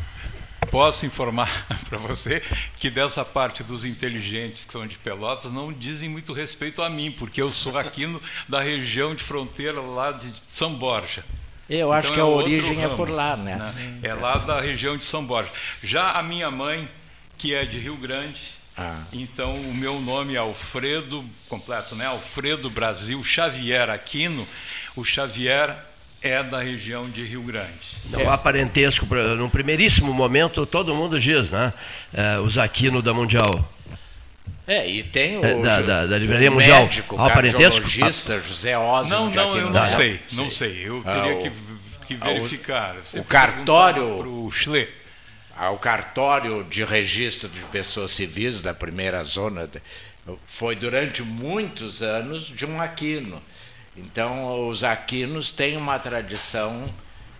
posso informar para você que dessa parte dos inteligentes que são de Pelotas não dizem muito respeito a mim, porque eu sou aqui no, da região de fronteira lá de São Borja. eu acho Então que a outro origem é ramo, por lá, né? É lá da região de São Borja. Já a minha mãe, que é de Rio Grande, Ah. então o meu nome é Alfredo, completo, né? Alfredo Brasil Xavier Aquino. O Xavier é da região de Rio Grande. Não há parentesco. Num primeiríssimo momento, todo mundo diz, né? É, os Aquino da Mundial. É, e tem o, É, da- Ju- da- da Livraria o Mundial. médico, Há o parentesco? José Osmo Não, de não, Aquino eu da não Moura. sei, não sei. Eu Ah, teria o- que, que verificar. O cartório- Para o Schley. Ao cartório de registro de pessoas civis da primeira zona foi durante muitos anos de um aquino. Então, os aquinos têm uma tradição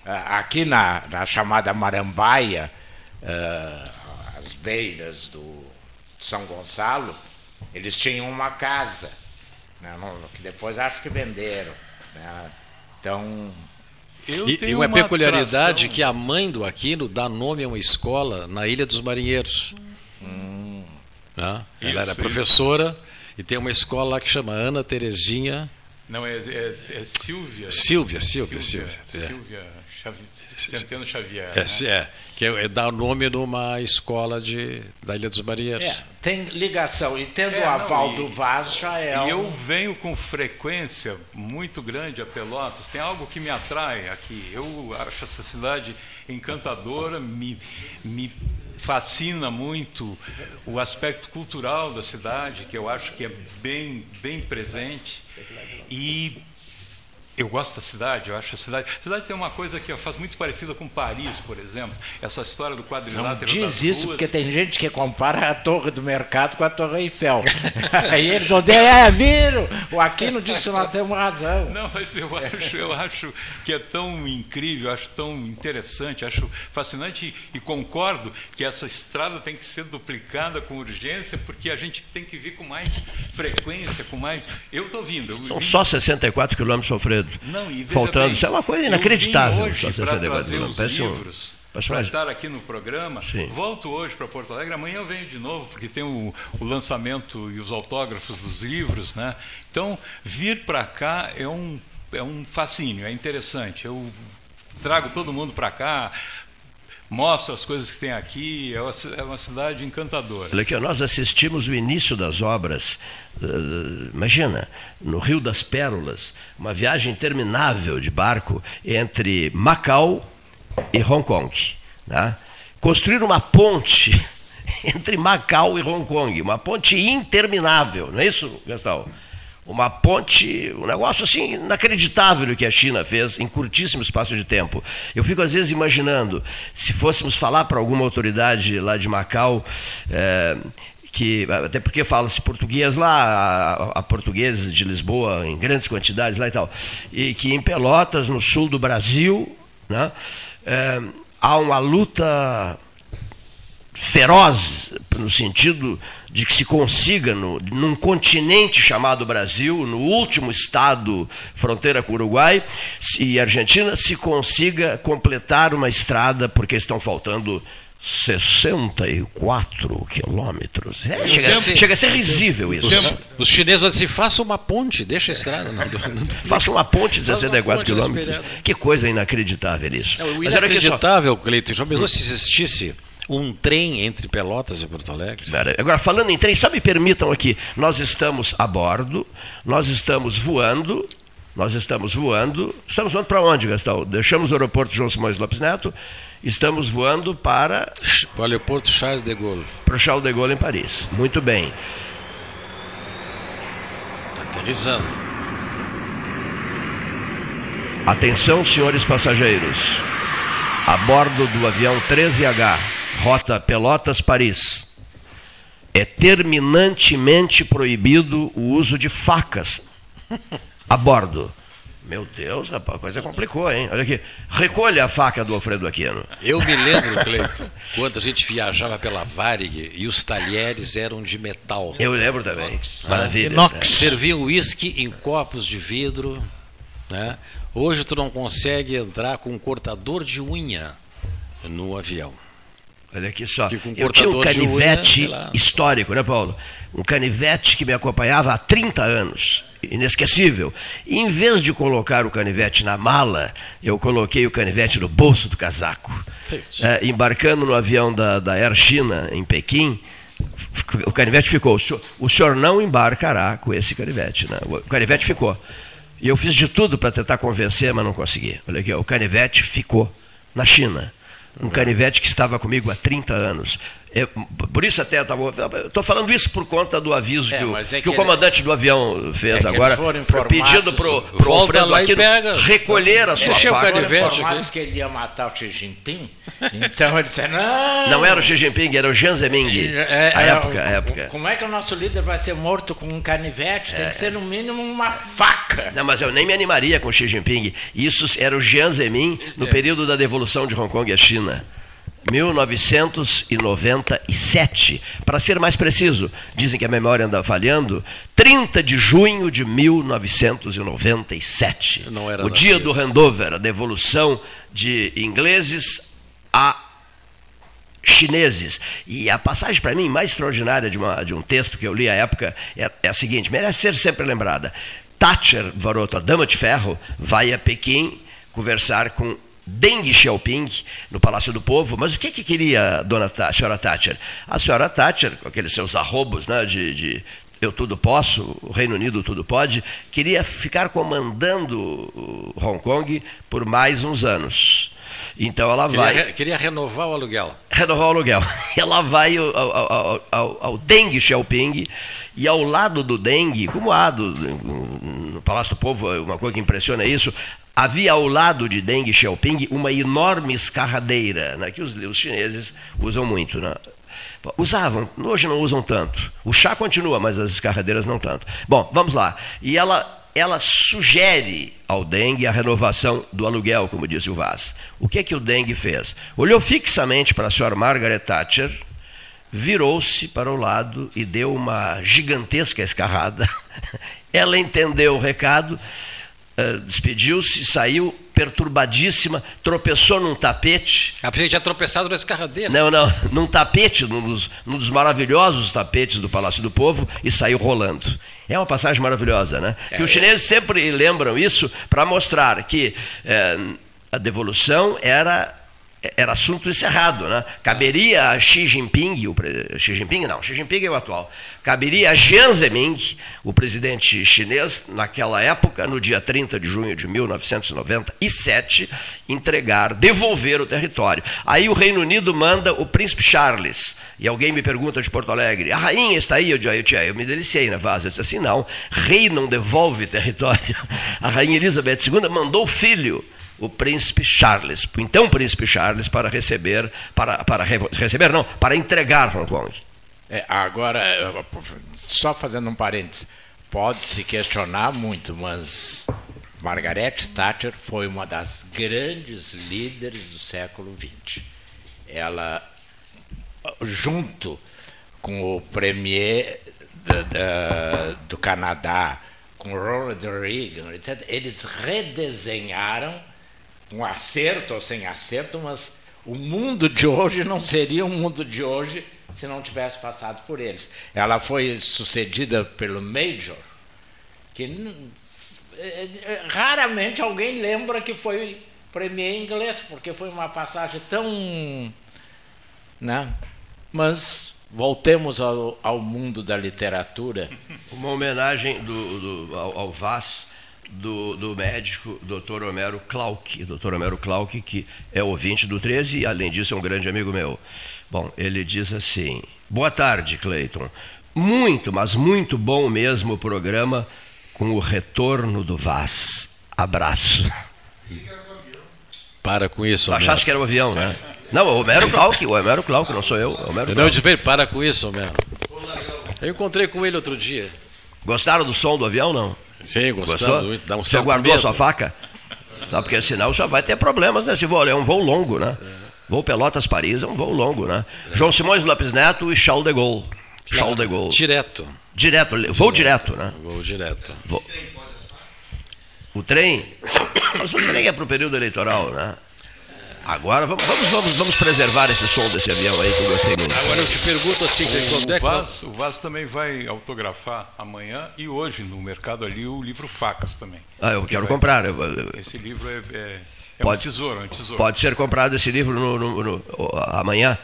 ah, aqui na, na chamada Marambaia, ah, às beiras do São Gonçalo, eles tinham uma casa, né, que depois acho que venderam. né. Então, Eu E, e uma, peculiaridade atração- que a mãe do Aquino dá nome a uma escola na Ilha dos Marinheiros. Né? Ela era Isso, isso. professora e tem uma escola lá que chama Ana Terezinha Não, é, é, é Silvia. Silvia, Silvia, Silvia. é. Silvia Xavi- Centeno Xavier. É, né? é, que é, é dar nome numa escola de, da Ilha dos Marinheiros. é, tem ligação. E tendo É, o não, aval e- do Vaz, já é E eu um... venho com frequência muito grande a Pelotas. Tem algo que me atrai aqui. Eu acho essa cidade encantadora, me, me fascina muito o aspecto cultural da cidade, que eu acho que é bem, bem presente. E eu gosto da cidade, eu acho a cidade. A cidade tem uma coisa que faz muito parecida com Paris, por exemplo. Essa história do Não quadrilátero diz das isso ruas. porque tem gente que compara a Torre do Mercado com a Torre Eiffel. Aí eles vão dizer, é, viram? O Aquino disse que nós temos razão. Não, mas eu acho, eu acho que é tão incrível, acho tão interessante, acho fascinante e, e concordo que essa estrada tem que ser duplicada com urgência, porque a gente tem que vir com mais frequência, com mais. Eu estou vindo. Eu São vim- só 64 quilômetros, Não, Faltando. bem, Isso é uma coisa inacreditável. hoje só para 64 trazer os quilômetros. Parece um- livros. Para estar aqui no programa, Sim. volto hoje para Porto Alegre. Amanhã eu venho de novo, porque tem o, o lançamento e os autógrafos dos livros. Né? Então, vir para cá é um, é um fascínio, é interessante. Eu trago todo mundo para cá, mostro as coisas que tem aqui. É uma, é cidade encantadora. Olha aqui, nós assistimos o início das obras, eh, imagina, no Rio das Pérolas, uma viagem interminável de barco entre Macau e Hong Kong. Né? Construir uma ponte entre Macau e Hong Kong, uma ponte interminável, não é isso, Gastão? Uma ponte, um negócio assim inacreditável que a China fez em curtíssimo espaço de tempo. Eu fico às vezes imaginando, se fôssemos falar para alguma autoridade lá de Macau, eh, que até porque fala-se português lá, há portugueses de Lisboa em grandes quantidades lá e tal, e que em Pelotas, no sul do Brasil, né, eh, há uma luta feroz no sentido de que se consiga no, num continente chamado Brasil, no último estado fronteira com o Uruguai e Argentina, se consiga completar uma estrada porque estão faltando 64 quilômetros. É, chega, a ser- chega a ser risível isso. Os, os chineses vão dizer, faça uma ponte, deixa a estrada. Não, não, Faça uma ponte de Faz uma 64 ponte quilômetros. Que coisa inacreditável isso. É, o Mas só. inacreditável, Cleiton, já pensou se existisse um trem entre Pelotas e Porto Alegre? Agora, falando em trem, só me permitam aqui, nós estamos a bordo, nós estamos voando, nós estamos voando, estamos voando para onde, Gastão? Deixamos o aeroporto João Simões Lopes Neto, estamos voando para, O aeroporto Charles de Gaulle. para o Charles de Gaulle em Paris. Muito bem. Aterrissando. Atenção, senhores passageiros. A bordo do avião 13H, rota Pelotas-Paris, é terminantemente proibido o uso de facas a bordo. Meu Deus, rapaz, a coisa complicou, hein? Olha aqui. Recolha a faca do Alfredo Aquino. Eu me lembro, Cleito, quando a gente viajava pela Varig e os talheres eram de metal. Eu lembro também. Maravilha. Inox. Serviam uísque em copos de vidro. Né? Hoje tu não consegue entrar com um cortador de unha no avião. Olha aqui só. Eu tinha um unha, canivete lá. histórico, né, Paulo? Um canivete que me acompanhava há 30 anos. Inesquecível. E em vez de colocar o canivete na mala, eu coloquei o canivete no bolso do casaco. É, embarcando no avião da, da Air China, em Pequim, o canivete ficou. O senhor, o senhor não embarcará com esse canivete. Né? O canivete ficou. E eu fiz de tudo para tentar convencer, mas não consegui. Olha aqui, ó, o canivete ficou na China. Um canivete que estava comigo há 30 anos. É, por isso até eu estava. Estou falando isso por conta do aviso É, que, o, é que que o comandante do avião fez é que agora, pedindo para o Alfredo pega. recolher a sua faca. Foram informados que ele ia matar o Xi Jinping. Então ele disse, não. Não era o Xi Jinping, era o Jiang Zemin. É, a é, época, a época. Como é que o nosso líder vai ser morto com um canivete? Tem que ser no mínimo uma faca. Não, mas eu nem me animaria com o Xi Jinping. Isso era o Jiang Zemin no período da devolução de Hong Kong à China. 1997, para ser mais preciso, dizem que a memória anda falhando, 30 de junho de 1997. Não era o dia nascido. do handover, a devolução de ingleses a chineses. E a passagem, para mim, mais extraordinária de, uma- de um texto que eu li à época é, é a seguinte, merece ser sempre lembrada. Thatcher, Varoto, a dama de ferro, vai a Pequim conversar com Deng Xiaoping no Palácio do Povo, mas o que, que queria a, dona a senhora Thatcher? A senhora Thatcher, com aqueles seus arrobos né, de, de eu tudo posso, o Reino Unido tudo pode, queria ficar comandando Hong Kong por mais uns anos. Então ela Queria, vai re- queria renovar o aluguel. renovar o aluguel. Ela vai ao, ao, ao, ao, ao Deng Xiaoping e ao lado do Deng, como há do, no Palácio do Povo, uma coisa que impressiona é isso, havia ao lado de Deng Xiaoping uma enorme escarradeira, né, que os, os chineses usam muito. Né? Usavam, hoje não usam tanto. O chá continua, mas as escarradeiras não tanto. Bom, vamos lá. E ela ela sugere ao Deng a renovação do aluguel, como disse o Vaz. O que é que o Deng fez? Olhou fixamente para a senhora Margaret Thatcher, virou-se para o lado e deu uma gigantesca escarrada. Ela entendeu o recado, eh, despediu-se, saiu perturbadíssima, tropeçou num tapete. A gente tinha tropeçado na escarradeira. Não, não, num tapete, num dos, num dos maravilhosos tapetes do Palácio do Povo e saiu rolando. É uma passagem maravilhosa, né? que os chineses sempre lembram isso para mostrar que eh, a devolução era era assunto encerrado, né? Caberia a Xi Jinping, o pre... Xi Jinping não, Xi Jinping é o atual. Caberia a Jiang Zemin, o presidente chinês, naquela época, no dia 30 de junho de 1997, entregar, devolver o território. Aí o Reino Unido manda o príncipe Charles. E alguém me pergunta de Porto Alegre, a rainha está aí? Eu, digo, eu, eu me deliciei na vaza. Eu disse assim, não, rei não devolve território. A rainha Elizabeth II mandou o filho o príncipe Charles, o então príncipe Charles, para receber, para, para receber, não, para entregar Hong Kong. É, agora, só fazendo um parênteses, pode se questionar muito, mas Margaret Thatcher foi uma das grandes líderes do século XX. Ela, junto com o premier da- da- do Canadá, com Ronald Reagan, etc., eles redesenharam com acerto ou sem acerto, mas o mundo de hoje não seria o mundo de hoje se não tivesse passado por eles. Ela foi sucedida pelo Major, que é, é, raramente alguém lembra que foi premier inglês, porque foi uma passagem tão. Né? Mas voltemos ao, ao mundo da literatura. Uma homenagem do, do- ao, ao Vaz do, do médico Dr. Homero Clauck, Dr. Homero Clauck, que é ouvinte do 13 e, além disso, é um grande amigo meu. Bom, ele diz assim: Boa tarde, Cleiton. Muito, mas muito bom mesmo o programa com o retorno do Vaz. Abraço. Para com isso, Homero. achaste que era o avião, né? Não, o Homero Clark, o Homero Clark, não sou eu. o Homero Não, eu disse para com isso, Homero. Eu encontrei com ele outro dia. Gostaram do som do avião, não? Sim, Gostou? gostamos muito. Dá um Você guardou a sua faca? Não, porque senão já vai ter problemas nesse voo. É um voo longo, né? Voo Pelotas-Paris é um voo longo, né? João Simões Lopes Neto e Charles de Gaulle. Charles de Gaulle. Direto. Direto, voo direto, né? Vou direto. Voo. O trem? Mas o trem é para o período eleitoral, né? Agora vamos, vamos, vamos, vamos preservar esse som desse avião aí que eu gostei muito. Agora eu te pergunto assim, quando é O que... Vaz, o Vaz também vai autografar amanhã e hoje no mercado ali o livro Facas também. Ah, eu quero comprar. eu- eu- Esse livro é, é, é Pode- um tesouro, é um tesouro. Pode ser comprado esse livro no, no- no- amanhã.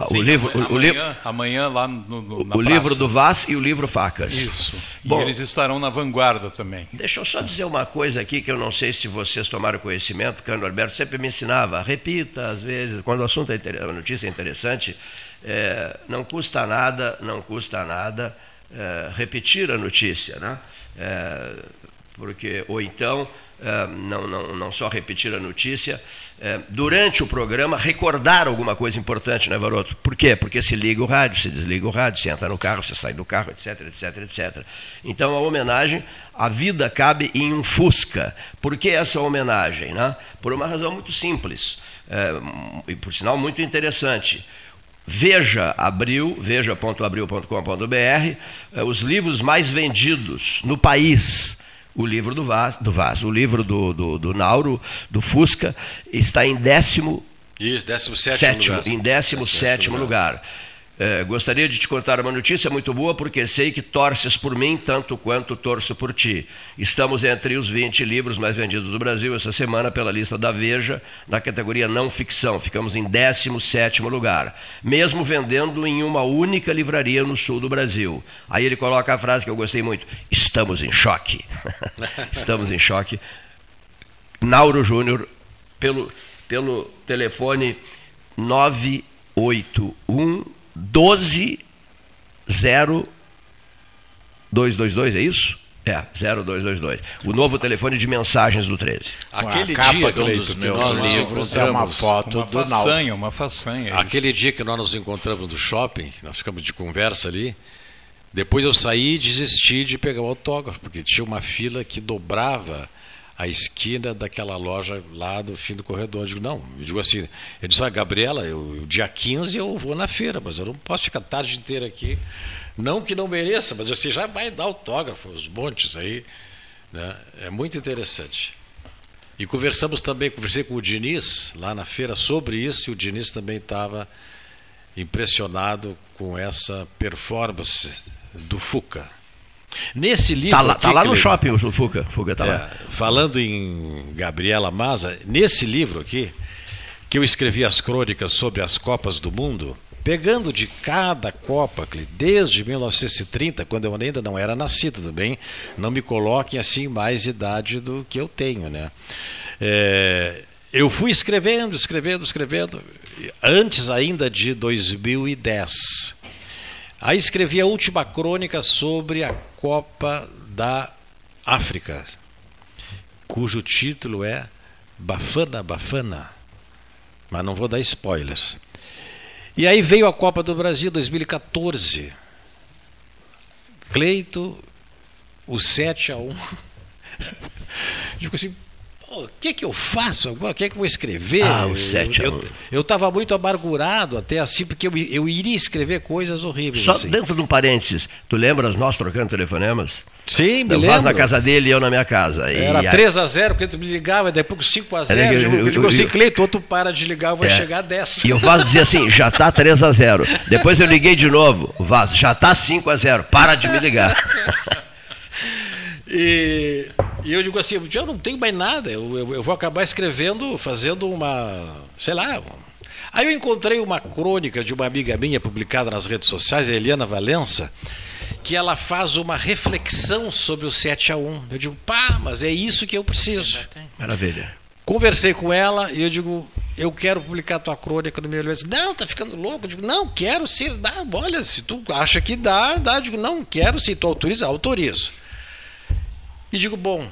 O Sim, livro, amanhã, o, o li- amanhã lá no, no, o livro praça. do Vaz e o livro Facas. Isso. E Bom. eles estarão na vanguarda também. Deixa eu só dizer uma coisa aqui que eu não sei se vocês tomaram conhecimento, que o Alberto sempre me ensinava, repita às vezes, quando o assunto é inter... a notícia é interessante, é, não custa nada, não custa nada é, repetir a notícia, né? É, porque, ou então, não, não, não só repetir a notícia, é, durante o programa recordar alguma coisa importante, né, Varoto? Por quê? Porque se liga o rádio, se desliga o rádio, se entra no carro, se sai do carro, etc, etc, etc. Então, a homenagem, a vida cabe em um Fusca. Por que essa homenagem? Né? Por uma razão muito simples, é, e por sinal muito interessante. Veja Abril, veja.abril.com.br, eh, os livros mais vendidos no país. O livro do Vaz, do, Vaz o livro do, do, do Nauro, do Fusca, está em décimo Isso, 17 sétimo, lugar. em 17 lugar. Eh, gostaria de te contar uma notícia muito boa, porque sei que torces por mim tanto quanto torço por ti. Estamos entre os 20 livros mais vendidos do Brasil essa semana pela lista da Veja, na categoria não ficção. Ficamos em 17 lugar, mesmo vendendo em uma única livraria no sul do Brasil. Aí ele coloca a frase que eu gostei muito: Estamos em choque. Estamos em choque. Nauro Júnior, pelo, pelo telefone 981 12 0222, é isso? É, 0222. O novo telefone de mensagens do 13. Aquele a capa dia, de um dos que meus nós nos livros é uma foto Uma do façanha, uma façanha. isso. Aquele dia que nós nos encontramos no shopping, nós ficamos de conversa ali. Depois eu saí e desisti de pegar o autógrafo, porque tinha uma fila que dobrava a esquina daquela loja lá do fim do corredor. Eu digo, não, eu digo assim, eu disse, ah, Gabriela, eu, dia 15 eu vou na feira, mas eu não posso ficar a tarde inteira aqui. Não que não mereça, mas você já vai dar autógrafo, os montes aí. Né? É muito interessante. E conversamos também, conversei com o Diniz lá na feira sobre isso, e o Diniz também estava impressionado com essa performance do Fuca. Nesse livro. Está lá, tá lá no shopping o Fuca. Fuca tá é, lá. falando em Gabriela Maza, nesse livro aqui, que eu escrevi as crônicas sobre as Copas do Mundo, pegando de cada Copa, desde 1930, quando eu ainda não era nascido também, não me coloquem assim mais idade do que eu tenho, né? É, eu fui escrevendo, escrevendo, escrevendo, antes ainda de 2010. Aí escrevi a última crônica sobre a Copa da África, cujo título é Bafana Bafana. Mas não vou dar spoilers. E aí veio a Copa do Brasil 2014. Cleito, o 7 a 1. Digo assim, o que que eu faço agora? O que é que eu vou escrever? Ah, o 7 a 1. Eu- Eu estava muito amargurado até assim, porque eu, eu iria escrever coisas horríveis. Só assim. dentro de um parênteses, tu lembras nós trocando telefonemas? Sim, me Eu faço na lembro. casa dele e eu na minha casa. E Era aí- 3x0, porque tu me ligava, e depois 5x0. Era que Eu, eu- eu- eu digo assim, eu- Cleiton, outro para de ligar, vai É. chegar a 10. E o Vaz dizia assim, já tá 3 a 0 Depois eu liguei de novo, o Vaz, já tá 5 a 0 para de me ligar. E, e eu digo assim, eu não tenho mais nada, eu, eu, eu vou acabar escrevendo, fazendo uma, sei lá. Aí eu encontrei uma crônica de uma amiga minha publicada nas redes sociais, a Eliana Valença, que ela faz uma reflexão sobre o 7 a 1 Eu digo, pá, mas é isso que eu preciso. Maravilha. Conversei com ela e eu digo, eu quero publicar a tua crônica no meu livro. Não, tá ficando louco. Eu digo, não, quero sim. Dá, olha, se tu acha que dá, dá. Eu digo, não, quero sim, tu autoriza? Autorizo. E digo, bom,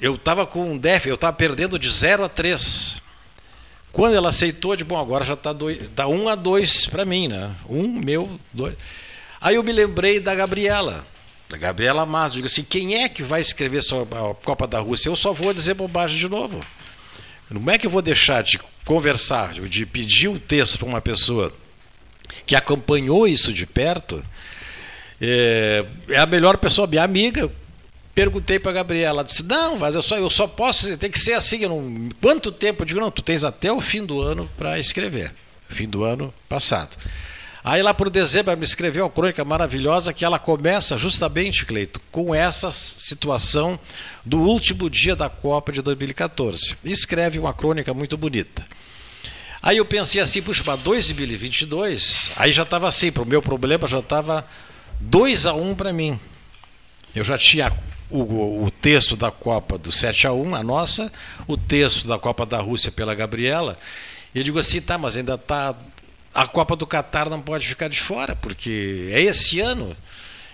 eu estava com um déficit, eu estava perdendo de 0 a 3. Quando ela aceitou, de bom, agora já está tá 1 um a 2 para mim, né? Um, meu, dois. Aí eu me lembrei da Gabriela, da Gabriela Matos. Digo assim, quem é que vai escrever sobre a Copa da Rússia? Eu só vou dizer bobagem de novo. Como é que eu vou deixar de conversar, de pedir o texto para uma pessoa que acompanhou isso de perto? É, é a melhor pessoa, minha amiga, perguntei para Gabriela, ela disse, não, mas eu só, eu só posso, tem que ser assim, não, quanto tempo? Eu digo, não, tu tens até o fim do ano para escrever, fim do ano passado. Aí lá por dezembro ela me escreveu uma crônica maravilhosa que ela começa justamente, Cleito, com essa situação do último dia da Copa de 2014. E escreve uma crônica muito bonita. Aí eu pensei assim, puxa, para 2022, aí já estava assim, para o meu problema já estava 2 a 1 um para mim. Eu já tinha o, o, texto da Copa do 7 a 1 a nossa, o texto da Copa da Rússia pela Gabriela. E eu digo assim, tá, mas ainda está. A Copa do Catar não pode ficar de fora, porque é esse ano.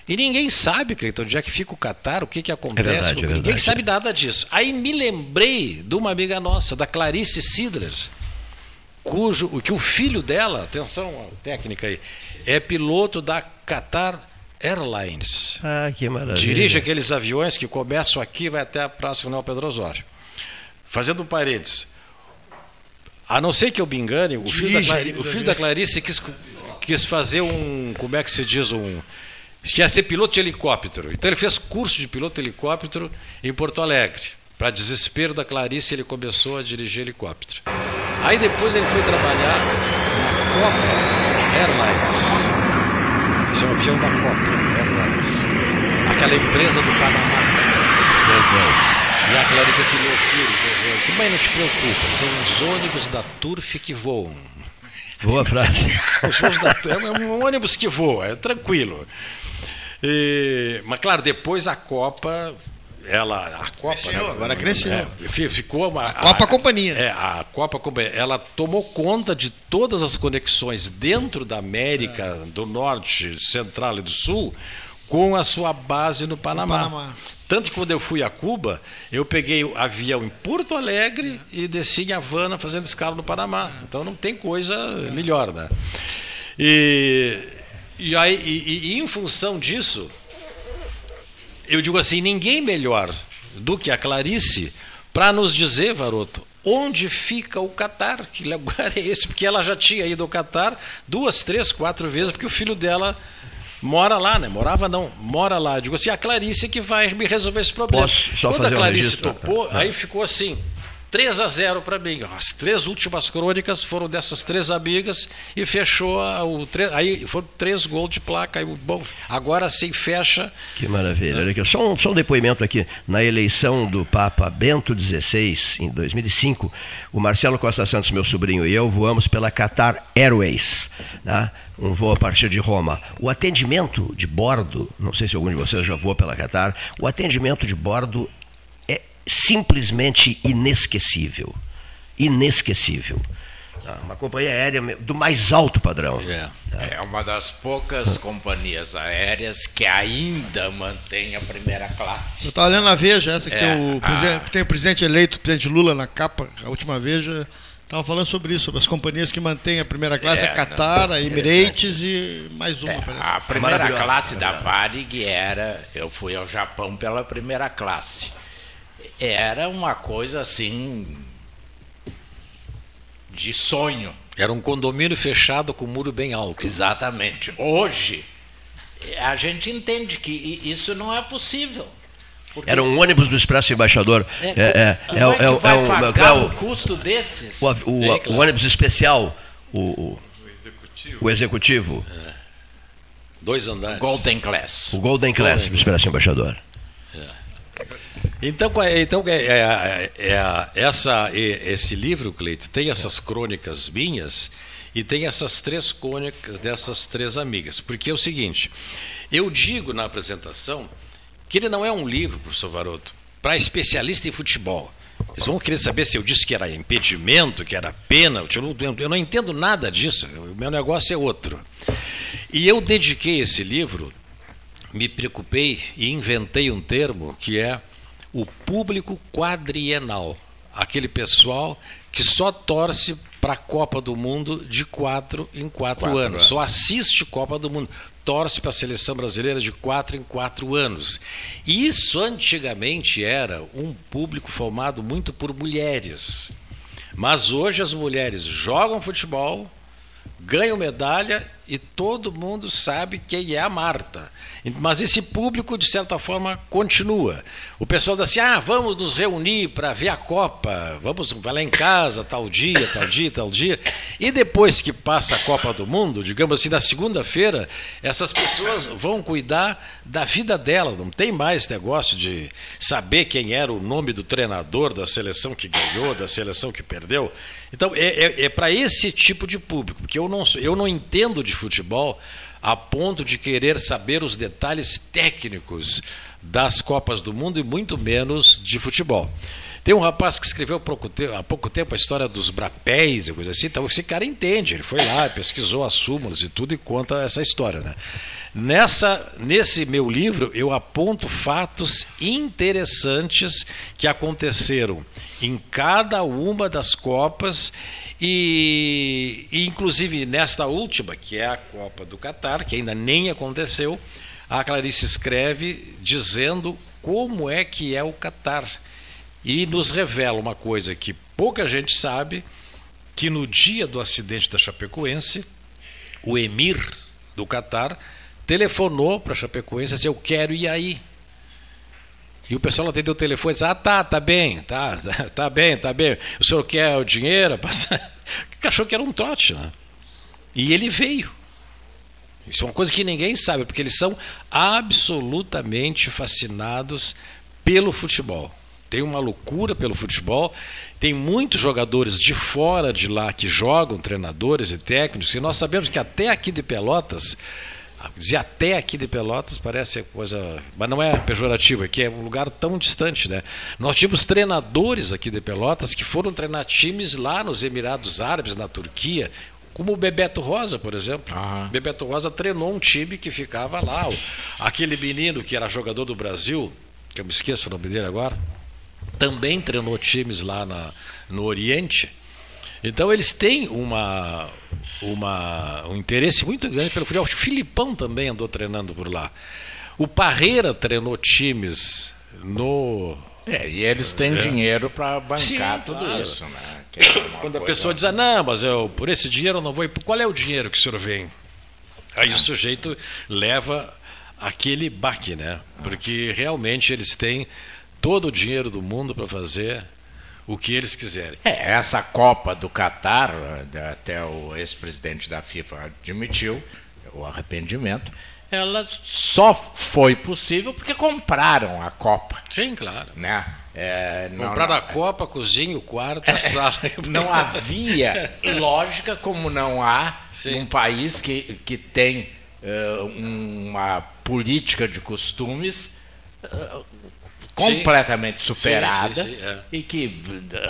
E ninguém sabe, Cleiton, onde é que fica o Catar, o que, que acontece. É verdade, é ninguém sabe nada disso. Aí me lembrei de uma amiga nossa, da Clarice Sidler, cujo que o filho dela, atenção técnica aí, é piloto da Qatar Airlines. Ah, que maravilha. Dirige aqueles aviões que começam aqui e vai até a Praça Coronel Pedro Osório. Fazendo paredes. A não ser que eu me engane, o filho, da, Clarice, o filho da Clarice quis, quis fazer um. Como é que se diz? Um. Quer ser piloto de helicóptero. Então ele fez curso de piloto de helicóptero em Porto Alegre. Para desespero da Clarice, ele começou a dirigir helicóptero. Aí depois ele foi trabalhar na Copa Airlines esse é um avião da Copa, é Aquela empresa do Panamá. Meu Deus. E a Clarice assim, meu filho, disse, mãe, não te preocupa, são os ônibus da Turf que voam. Boa frase. Os da, é um ônibus que voa, é tranquilo. E, mas claro, depois a Copa ela a Copa cresceu, né, agora cresceu é, ficou uma a Copa a, Companhia é a Copa Companhia ela tomou conta de todas as conexões dentro da América é. do Norte Central e do Sul com a sua base no Panamá. no Panamá. Tanto que quando eu fui a Cuba, eu peguei o avião em Porto Alegre e desci em Havana fazendo escala no Panamá. Então não tem coisa melhor, né? E, e, aí, e, e em função disso, eu digo assim, ninguém melhor do que a Clarice para nos dizer, Varoto, onde fica o Catar, que lugar é esse? Porque ela já tinha ido ao Catar duas, três, quatro vezes, porque o filho dela mora lá, né? Morava não, mora lá. Eu digo assim, a Clarice é que vai me resolver esse problema. Posso só Quando fazer a Clarice um topou, aí ficou assim. 3 a 0 para mim. As três últimas crônicas foram dessas três amigas e fechou a, o aí foram três gols de placa. Aí, bom, agora sim fecha. Que maravilha. Olha aqui, só, um, só um depoimento aqui. Na eleição do Papa Bento XVI, em 2005, o Marcelo Costa Santos, meu sobrinho, e eu voamos pela Qatar Airways, né? um voo a partir de Roma. O atendimento de bordo, não sei se algum de vocês já voou pela Qatar, o atendimento de bordo simplesmente inesquecível. Inesquecível. Ah, uma companhia aérea do mais alto padrão. É, é uma das poucas companhias aéreas que ainda mantém a primeira classe. Eu estava lendo na Veja, essa que, é, tem, o a... que tem o presidente eleito, o presidente Lula na capa, a última Veja, estava falando sobre isso, sobre as companhias que mantêm a primeira classe, é, a Qatar, a Emirates e mais uma, é, parece. A primeira classe da Varig era, eu fui ao Japão pela primeira classe era uma coisa assim de sonho. Era um condomínio fechado com muro bem alto. Exatamente. Hoje a gente entende que isso não é possível. Era um ônibus do Expresso Embaixador. É, é, é, é, é, é, vai é um, pagar é o, o custo desses? O, o, Sim, claro. o ônibus especial, o, o executivo. O executivo. É. Dois andares. Golden Class. O Golden Class Golden. do Expresso Embaixador. Então, então é, é, é, essa, esse livro, Cleito, tem essas crônicas minhas e tem essas três crônicas dessas três amigas. Porque é o seguinte, eu digo na apresentação que ele não é um livro, professor Varoto, para especialista em futebol. Eles vão querer saber se eu disse que era impedimento, que era pena. Eu não, eu não entendo nada disso. O meu negócio é outro. E eu dediquei esse livro, me preocupei e inventei um termo que é o público quadrienal, aquele pessoal que só torce para a Copa do Mundo de quatro em quatro, Quatro anos. anos. Só assiste Copa do Mundo. Torce para a seleção brasileira de quatro em quatro anos. E Isso antigamente era um público formado muito por mulheres. Mas hoje as mulheres jogam futebol, ganham medalha e todo mundo sabe quem é a Marta. Mas esse público, de certa forma, continua. O pessoal diz assim: ah, vamos nos reunir para ver a Copa, vamos vai lá em casa, tal dia, tal dia, tal dia. E depois que passa a Copa do Mundo, digamos assim, na segunda-feira, essas pessoas vão cuidar da vida delas. Não tem mais negócio de saber quem era o nome do treinador da seleção que ganhou, da seleção que perdeu. Então, é, é, é para esse tipo de público, porque eu não, eu não entendo de futebol a ponto de querer saber os detalhes técnicos das Copas do Mundo e muito menos de futebol. Tem um rapaz que escreveu há pouco tempo, há pouco tempo a história dos brapéis e coisa assim, então esse cara entende, ele foi lá, pesquisou as súmulas e tudo e conta essa história. Né? Nessa, nesse meu livro, eu aponto fatos interessantes que aconteceram em cada uma das Copas e, e, inclusive nesta última, que é a Copa do Catar, que ainda nem aconteceu, a Clarice escreve dizendo como é que é o Catar e nos revela uma coisa que pouca gente sabe, que no dia do acidente da Chapecoense, o emir do Catar telefonou para a Chapecoense e disse, eu quero ir aí. E o pessoal atendeu o telefone e disse, ah, tá, tá bem, tá, tá, bem, tá bem. O senhor quer o dinheiro? Achou que era um trote, né? E ele veio. Isso é uma coisa que ninguém sabe, porque eles são absolutamente fascinados pelo futebol. Tem uma loucura pelo futebol. Tem muitos jogadores de fora de lá que jogam, treinadores e técnicos, e nós sabemos que até aqui de Pelotas, dizer até aqui de Pelotas parece coisa. Mas não é pejorativo, é que é um lugar tão distante, né? Nós tínhamos treinadores aqui de Pelotas que foram treinar times lá nos Emirados Árabes, na Turquia, como o Bebeto Rosa, por exemplo. Aham. Bebeto Rosa treinou um time que ficava lá. Aquele menino que era jogador do Brasil, que eu me esqueço o nome dele agora, também treinou times lá na, no Oriente. Então eles têm uma, uma, um interesse muito grande pelo futebol. O Filipão também andou treinando por lá. O Parreira treinou times no. É, e eles têm dinheiro para bancar Sim, tudo claro. isso, né? É Quando a pessoa diz, ah, não, mas eu, por esse dinheiro eu não vou ir. Qual é o dinheiro que o senhor vem? Aí o sujeito leva aquele baque, né? Porque realmente eles têm todo o dinheiro do mundo para fazer o que eles quiserem. É, essa Copa do Catar, eh, até o ex-presidente da FIFA admitiu o arrependimento, ela só foi possível porque compraram a Copa, Sim, claro. né? É, não- Compraram a copa, a cozinha, o quarto, a sala. não havia lógica como não há Sim. num país que, que tem eh, uma política de costumes eh, completamente superada sim, sim, é. e que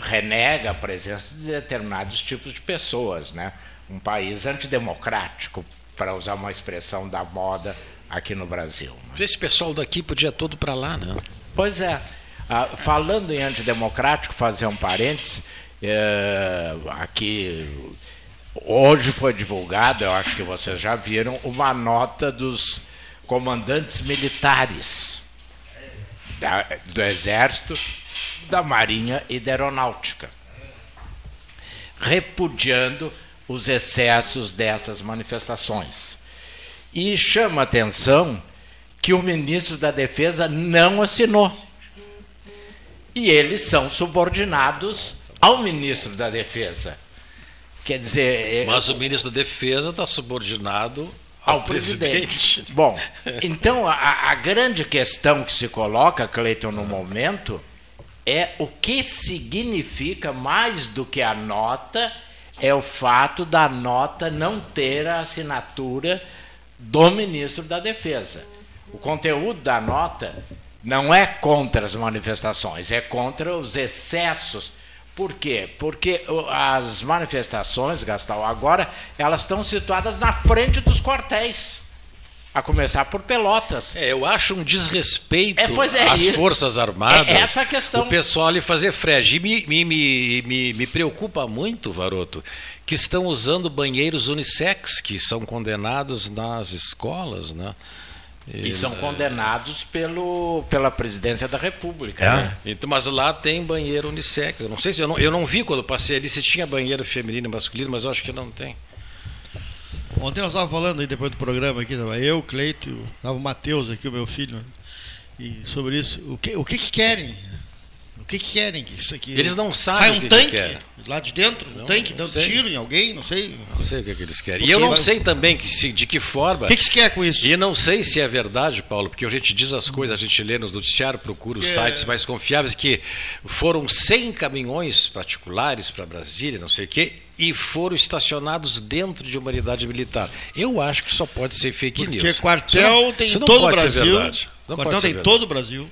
renega a presença de determinados tipos de pessoas, né? Um país antidemocrático, para usar uma expressão da moda aqui no Brasil. né? Esse pessoal daqui podia todo para lá, né? Pois é. Ah, falando em antidemocrático, fazer um parênteses, eh, aqui hoje foi divulgada, eu acho que vocês já viram, uma nota dos comandantes militares da- do Exército, da Marinha e da Aeronáutica, repudiando os excessos dessas manifestações. E chama atenção que o ministro da Defesa não assinou. E eles são subordinados ao ministro da Defesa. Quer dizer, é- Mas o ministro da Defesa está subordinado ao, presidente. presidente. Bom, então a, a grande questão que se coloca, Cleiton, no momento, é o que significa mais do que a nota, é o fato da nota não ter a assinatura do ministro da Defesa. O conteúdo da nota não é contra as manifestações, é contra os excessos. Por quê? Porque as manifestações, Gastal, agora, elas estão situadas na frente dos quartéis. A começar por Pelotas. É, eu acho um desrespeito É, é, às isso. Forças Armadas. É essa a questão. O pessoal ali fazer frege. E me, me, me, me, me preocupa muito, Varoto, que estão usando banheiros unissex, que são condenados nas escolas, né? E são condenados pelo, pela presidência da República. É? né? Então, mas lá tem banheiro unissex. Eu não sei se eu não, eu não vi quando passei ali se tinha banheiro feminino e masculino, mas eu acho que não tem. Ontem nós estávamos falando aí depois do programa aqui, tava eu, Cleito, estava o Matheus aqui, o meu filho, e sobre isso. O que, o que, que querem? O que, que querem? Que Isso aqui, Eles não sabem Sai o um que que tanque querem. lá de dentro, um Não, tanque não dando sei. tiro em alguém, não sei. Não sei o que, é que eles querem. Porque E eu não vai- sei também que se- de que forma. O que, que se quer com isso? E não sei se é verdade, Paulo, porque a gente diz as coisas, a gente lê nos noticiários, procura os É. sites mais confiáveis, que foram 100 caminhões particulares para Brasília, não sei o quê, e foram estacionados dentro de uma unidade militar. Eu acho que só pode ser fake Porque news. quartel Isso não- tem isso não todo o pode ser Brasil. verdade. Não quartel ser tem todo o Brasil.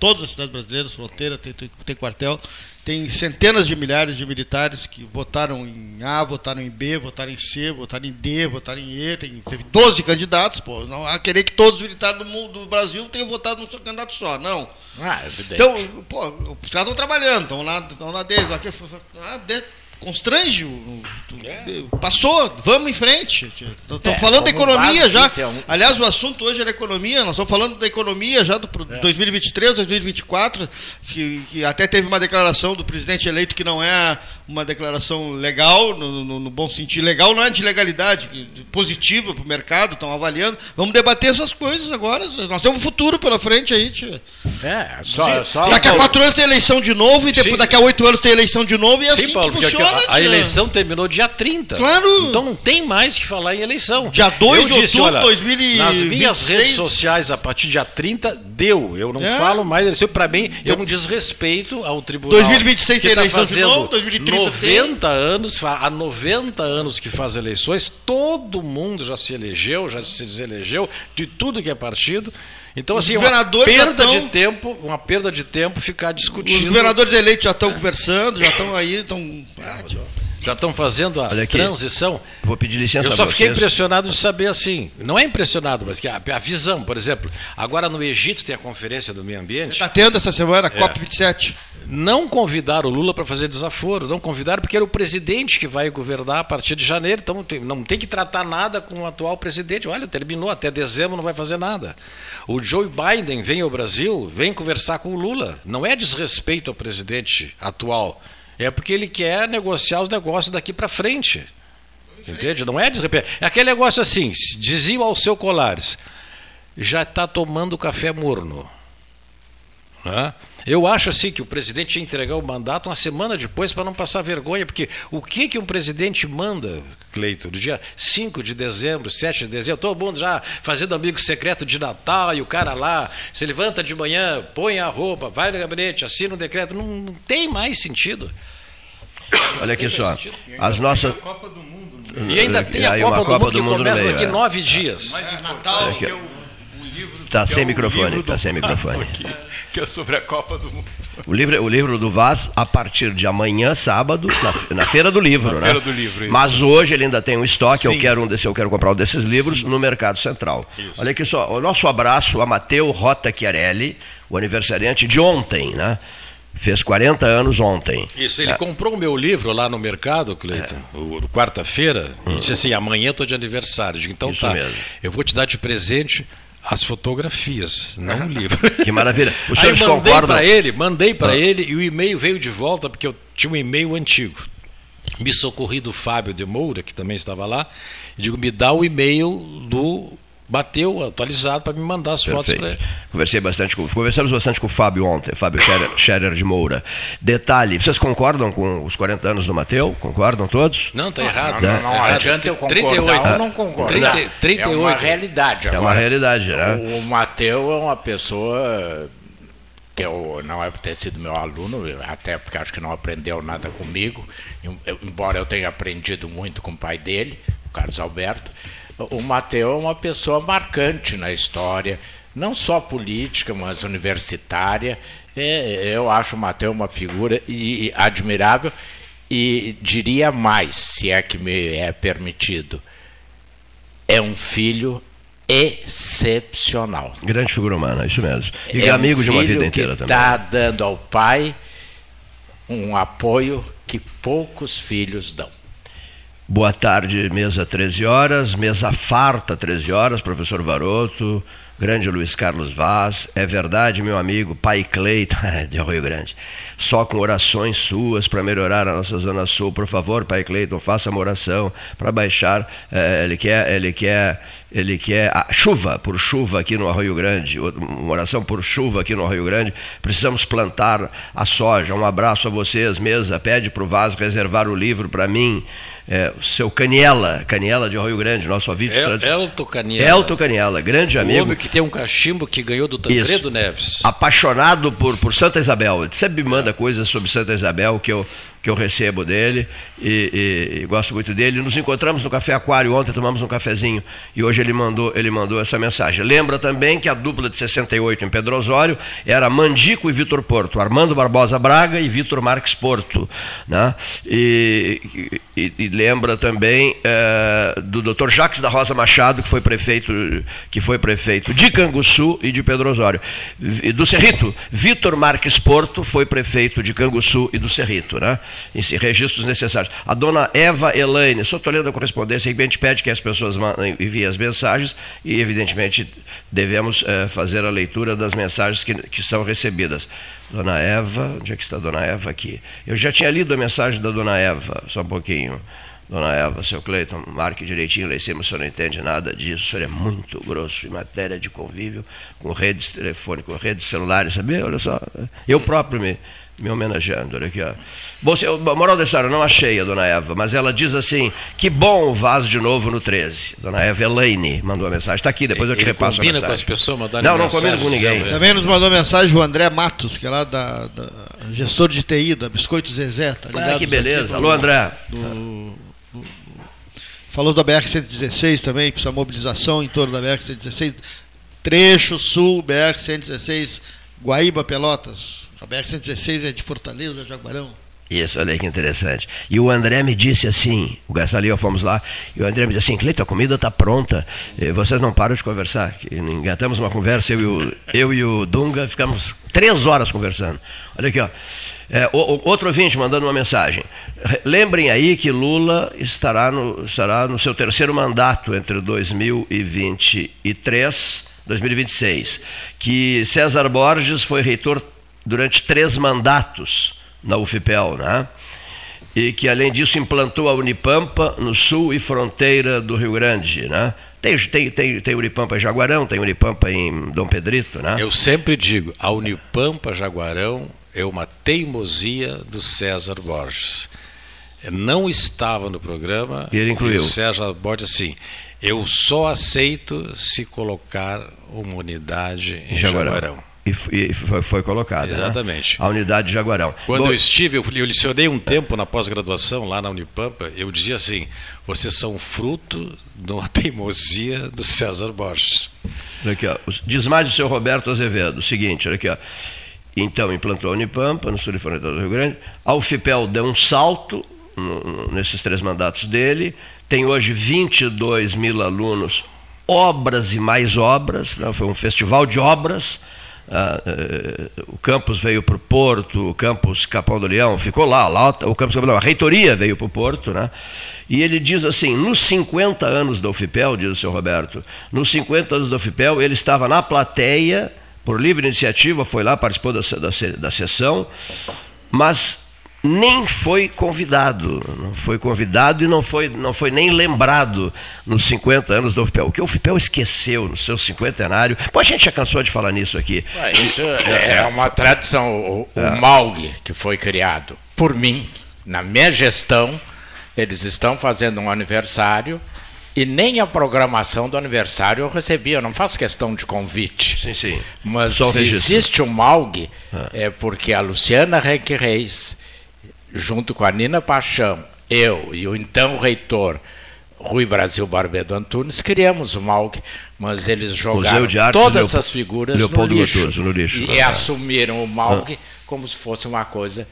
Todas as cidades brasileiras, fronteira, tem, tem, tem quartel. Tem centenas de milhares de militares que votaram em A, votaram em B, votaram em C, votaram em D, votaram em E. Tem, teve 12 candidatos, pô. Não há querer que todos os militares do, mundo, do Brasil tenham votado num candidato só. Não. Ah, é evidente. Então, pô, os caras estão trabalhando, estão lá, estão lá deles. Lá, que- ah, de- constrange. o- o- Passou, vamos em frente. Estamos É, falando da economia já. é um- Aliás, o assunto hoje era economia. Nós estamos falando da economia já do pro- É. 2023, 2024, que, que até teve uma declaração do presidente eleito que não é uma declaração legal, no, no- no bom sentido. Legal não é de legalidade, positiva para o mercado, estão avaliando. Vamos debater essas coisas agora. Nós temos um futuro pela frente aí, tia. É, só, só Daqui a quatro anos tem eleição de novo e depois Sim. daqui a oito anos tem eleição de novo e é assim Sim, Paulo, que funciona. a, a eleição terminou dia 30. Claro. Então não tem mais que falar em eleição. Dia 2 Eu de disse, outubro de olha, 2026. Nas minhas redes sociais, a partir de dia 30, deu. Eu não É. falo mais eleição. Para mim, é um desrespeito ao tribunal. 2026 que tem tá eleição de fazendo novo, 2030 90 anos, fa- há 90 anos que faz eleições, todo mundo já se elegeu, já se deselegeu, de tudo que é partido. Então, Os assim, uma perda tão- de tempo, uma perda de tempo ficar Os discutindo. governadores eleitos já estão conversando, já estão aí, estão. Ah, tia. Já estão fazendo a Olha aqui. transição. Vou pedir licença Eu só fiquei vocês. impressionado de saber assim. Não é impressionado, mas que a, a visão, por exemplo, agora no Egito tem a conferência do meio ambiente. Está tendo essa semana, a É. COP27. Não convidaram o Lula para fazer desaforo, não convidaram porque era o presidente que vai governar a partir de janeiro, então tem- não tem que tratar nada com o atual presidente. Olha, terminou, até dezembro não vai fazer nada. O Joe Biden vem ao Brasil, vem conversar com o Lula. Não é desrespeito ao presidente atual, é porque ele quer negociar os negócios daqui para frente. Entende? Não é desrespeito. É aquele negócio assim, dizia ao seu Colares, já está tomando café morno. Né? Eu acho assim que o presidente ia entregar o mandato uma semana depois para não passar vergonha, porque o que, que um presidente manda, Cleito, no dia 5 de dezembro, 7 de dezembro, todo mundo já fazendo amigo secreto de Natal e o cara lá se levanta de manhã, põe a roupa, vai no gabinete, assina um decreto, não, não tem mais sentido. Olha aqui só. As nossas. A Copa do Mundo. E ainda tem a Copa, uma do Copa Mundo do que Mundo começa meio, daqui é. nove dias. Mais Natal. importante que Aqui. é o, o livro. Tá que sem é microfone, livro tá do sem microfone. Aqui, que é sobre a Copa do Mundo. O livro, o livro do Vaz, a partir de amanhã, sábado, na, na Feira do Livro, Na né? Feira do Livro, isso. Mas hoje ele ainda tem um estoque, eu Sim. quero um desse, eu quero comprar um desses livros no Mercado Central. Olha aqui só, o nosso abraço a Mateu Rota Chiarelli, o aniversariante de ontem, né? Fez 40 anos ontem. Isso, ele comprou o meu livro lá no mercado, Cleiton, o- quarta-feira, e disse assim: amanhã estou de aniversário. Digo, então Isso tá, mesmo. eu vou te dar de presente as fotografias, não o livro. Que maravilha. Os Aí senhores mandei concordam? para ele, mandei para Ah. ele e o e-mail veio de volta, porque eu tinha um e-mail antigo. Me socorri do Fábio de Moura, que também estava lá, e digo, me dá o e-mail do Bateu atualizado para me mandar as fotos para Perfeito. ele. Conversei bastante com, conversamos bastante com o Fábio ontem, Fábio Scherer, Scherer de Moura. Detalhe, vocês concordam com os 40 anos do Mateu? Concordam todos? Não, tá errado. Não, não, não Errado. adianta eu concordar 38. ou não concordar. 30, 38. É uma realidade. É uma Agora, realidade, né? O Mateu é uma pessoa que eu, não é por ter sido meu aluno, até porque acho que não aprendeu nada comigo, em- embora eu tenha aprendido muito com o pai dele, o Carlos Alberto. O Mateu é uma pessoa marcante na história, não só política, mas universitária. É, eu acho o Mateu uma figura e- e admirável e diria mais, se é que me é permitido é um filho excepcional. Grande figura humana, isso mesmo. E é amigo um de uma vida inteira que também. Está dando ao pai um apoio que poucos filhos dão. Boa tarde, mesa 13 horas, mesa farta 13 horas, professor Varoto, grande Luiz Carlos Vaz. É verdade, meu amigo, pai Cleito, de Rio Grande. Só com orações suas para melhorar a nossa Zona Sul. Por favor, pai Cleiton, faça uma oração para baixar. eh, ele quer, ele quer, ele quer a chuva, por chuva aqui no Arroio Grande. Uma oração por chuva aqui no Arroio Grande. Precisamos plantar a soja. Um abraço a vocês, mesa. Pede para o Vaz reservar o livro para mim. É, o seu Caniela, Caniela de Arroio Grande, nosso ouvinte El, tradicional. Elton Caniela. Elton Caniela, grande O amigo homem que tem um cachimbo que ganhou do Tancredo Isso. Neves. apaixonado por, por Santa Isabel. Ele sempre me manda coisas sobre Santa Isabel que eu, que eu recebo dele e, e- e gosto muito dele. Nos encontramos no Café Aquário ontem, tomamos um cafezinho e hoje ele mandou, ele mandou essa mensagem. Lembra também que a dupla de 68 em Pedro Osório era Mandico e Vitor Porto, Armando Barbosa Braga e Vitor Marques Porto. Né? E, e- e lembra também eh, do Dr. Jacques da Rosa Machado, que foi prefeito, que foi prefeito de Canguçu e de Pedro Osório. Vi- Do Cerrito, Vitor Marques Porto foi prefeito de Canguçu e do Cerrito, né? Em registros necessários. A dona Eva Elaine, só estou lendo a correspondência, a gente pede que as pessoas enviem as mensagens e, evidentemente, devemos eh, fazer a leitura das mensagens que, que são recebidas. Dona Eva, onde é que está a Dona Eva aqui? Eu já tinha lido a mensagem da Dona Eva, só um pouquinho. Dona Eva, seu Cleiton, marque direitinho lá em cima, o senhor não entende nada disso, o senhor é muito grosso em matéria de convívio com redes telefônicas, com redes celulares, sabia? Olha só, eu próprio me, me homenageando, olha aqui, ó. Se- a moral da história, eu não achei a Dona Eva, mas ela diz assim, que bom o Vaz de novo no 13. Dona Eva Elaine mandou a mensagem, está aqui, depois eu te Ele repasso a combina mensagem. com as pessoas mandarem Não, não combino com ninguém. Também nos mandou mensagem o André Matos, que é lá da, da gestor de TI, da Biscoito Zezé. Tá Ah, que beleza. Alô, André. do- do- falou da BR-116 também, precisa mobilização em torno da BR-116. Trecho sul, BR-116, Guaíba, Pelotas. A BR-116 é de Fortaleza, Jaguarão. Isso, olha que interessante. E o André me disse assim, o Gastal e eu fomos lá, e o André me disse assim, Cleiton, a comida está pronta, eh, vocês não param de conversar. Engatamos uma conversa, eu e, o, eu e o Dunga ficamos três horas conversando. Olha aqui, ó. É, outro ouvinte mandando uma mensagem. Re- Lembrem aí que Lula estará no, estará no seu terceiro mandato entre 2023 e 2026. Que César Borges foi reitor durante três mandatos na UFPEL, né? E que, além disso, implantou a Unipampa no sul e fronteira do Rio Grande, né? Tem, tem, tem, tem Unipampa em Jaguarão, tem Unipampa em Dom Pedrito, né? Eu sempre digo, a Unipampa Jaguarão é uma teimosia do César Borges. Não estava no programa. E ele incluiu. o César Borges assim, eu só aceito se colocar uma unidade em Em Jaguarão. Jaguarão. E, e foi, foi colocada. né? Exatamente. A unidade de Jaguarão. Quando Bom, eu estive, eu, eu licionei um tempo na pós-graduação lá na Unipampa, eu dizia assim: vocês são fruto de uma teimosia do César Borges. Aqui, ó. Diz mais o seu Roberto Azevedo. O seguinte, olha aqui, ó. Então, implantou a Unipampa, no sul e fronteira do Rio Grande. A UFPEL deu um salto no- nesses três mandatos dele. Tem hoje 22 mil alunos, obras e mais obras. né? Foi um festival de obras. Ah, eh, o campus veio para o Porto, o campus Capão do Leão ficou lá, lá o campus Capão do Leão, a reitoria veio para o Porto, né? E ele diz assim: nos 50 anos da UFPEL, diz o seu Roberto, nos 50 anos da UFPEL, ele estava na plateia, por livre iniciativa, foi lá, participou da, da, da sessão, mas nem foi convidado, não foi convidado e não foi, não foi nem lembrado nos 50 anos da UFPEL. O que a UFPEL esqueceu no seu cinquentenário, pô, a gente já cansou de falar nisso aqui, Ué, Isso é, é uma tradição. O, o MAUG, que foi criado por mim, na minha gestão, eles estão fazendo um aniversário e nem a programação do aniversário eu recebi. Eu não faço questão de convite. Sim, sim. Mas Só o se registro. existe um MAUG, é porque a Luciana Henrique Reis, junto com a Nina Paixão, eu e o então reitor Rui Brasil Barbedo Antunes, criamos o MAUG, mas eles jogaram todas essas figuras Leopoldo no lixo, Gotoso, no lixo. e Ah. assumiram o MAUG como se fosse uma coisa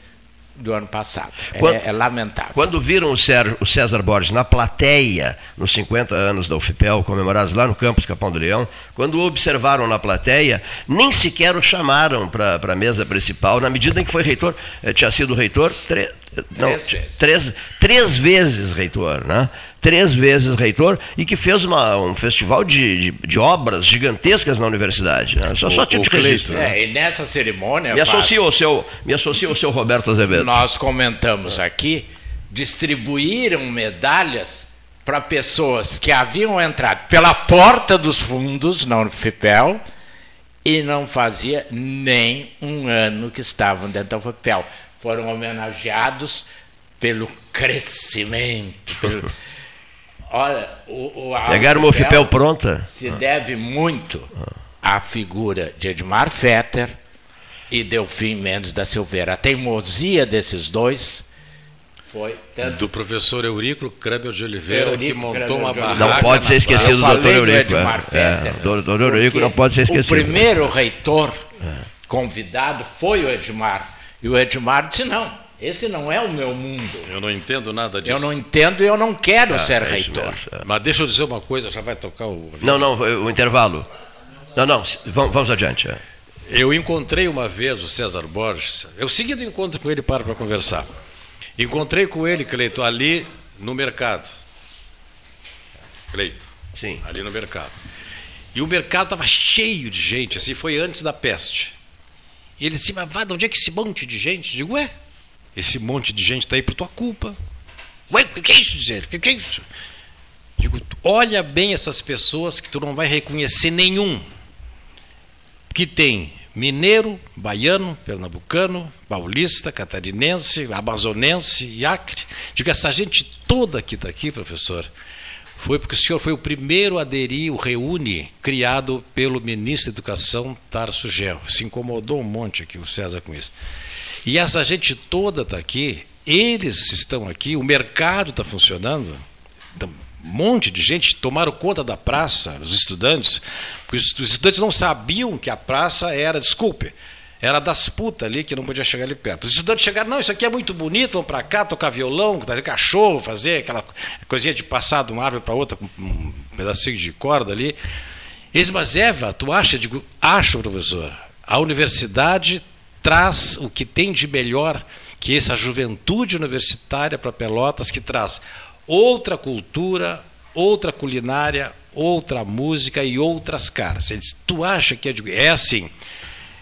do ano passado. Quando- é, é lamentável. Quando viram o, Sérgio- o César Borges na plateia, nos 50 anos da UFPEL, comemorados lá no campus Capão do Leão, quando o observaram na plateia, nem sequer o chamaram para a mesa principal, na medida em que foi reitor, eh, tinha sido reitor não, Três vezes. três, três vezes reitor, né? Três vezes reitor e que fez uma- um festival de, de, de obras gigantescas na universidade. Né? Só, só O- tipo de o registro. Cleito, né? É, e nessa cerimônia. Me associo Vaz, ao seu, me ao seu Roberto Azevedo. Nós comentamos aqui, distribuíram medalhas para pessoas que haviam entrado pela porta dos fundos na UFPEL e não fazia nem um ano que estavam dentro da UFPEL. Foram homenageados pelo crescimento. pelo- Olha, o, o, a Pegaram uma UFPEL pronta. se deve muito à figura de Edmar Fetter e Delfim Mendes da Silveira. A teimosia desses dois foi tanto Do professor Eurico Kramer de Oliveira, Eurico que montou Kramer uma barraca. Não pode ser esquecido do doutor do Eurico. Edmar É, é, Fetter, o doutor Eurico não pode ser esquecido. O primeiro reitor convidado foi o Edmar. E o Edmar disse: não, esse não é o meu mundo. Eu não entendo nada disso. Eu não entendo e eu não quero ser é reitor. mesmo, é. Mas deixa eu dizer uma coisa, já vai tocar o. Não, não, o intervalo. Não, não, vamos, vamos adiante. é. Eu encontrei uma vez o César Borges. Eu segui do encontro com ele para para conversar. Encontrei com ele, Cleito, ali no mercado. Cleito, Sim. ali no mercado. E o mercado estava cheio de gente, assim, foi antes da peste. E ele disse, mas vá, de onde é que esse monte de gente? Eu digo, ué, esse monte de gente está aí por tua culpa. Ué, o que é isso, dizer? O que é isso? Digo, olha bem essas pessoas que tu não vai reconhecer nenhum que tem mineiro, baiano, pernambucano, paulista, catarinense, amazonense e acre. Digo, essa gente toda que está aqui, professor, foi porque o senhor foi o primeiro a aderir o Reúne, criado pelo ministro da Educação, Tarso Gel. Se incomodou um monte aqui o César com isso. E essa gente toda está aqui, eles estão aqui, o mercado está funcionando. Então, um monte de gente tomaram conta da praça, os estudantes, porque os os estudantes não sabiam que a praça era, desculpe, era das putas ali que não podia chegar ali perto. Os estudantes chegaram, não, isso aqui é muito bonito, vamos para cá tocar violão, trazer cachorro, fazer aquela coisinha de passar de uma árvore para outra com um pedacinho de corda ali. Eles, mas Eva, tu acha? Digo, acho, professor. A universidade traz o que tem de melhor que essa juventude universitária para Pelotas, que traz outra cultura, outra culinária, outra música e outras caras. Eles, tu acha que é, digo, é assim?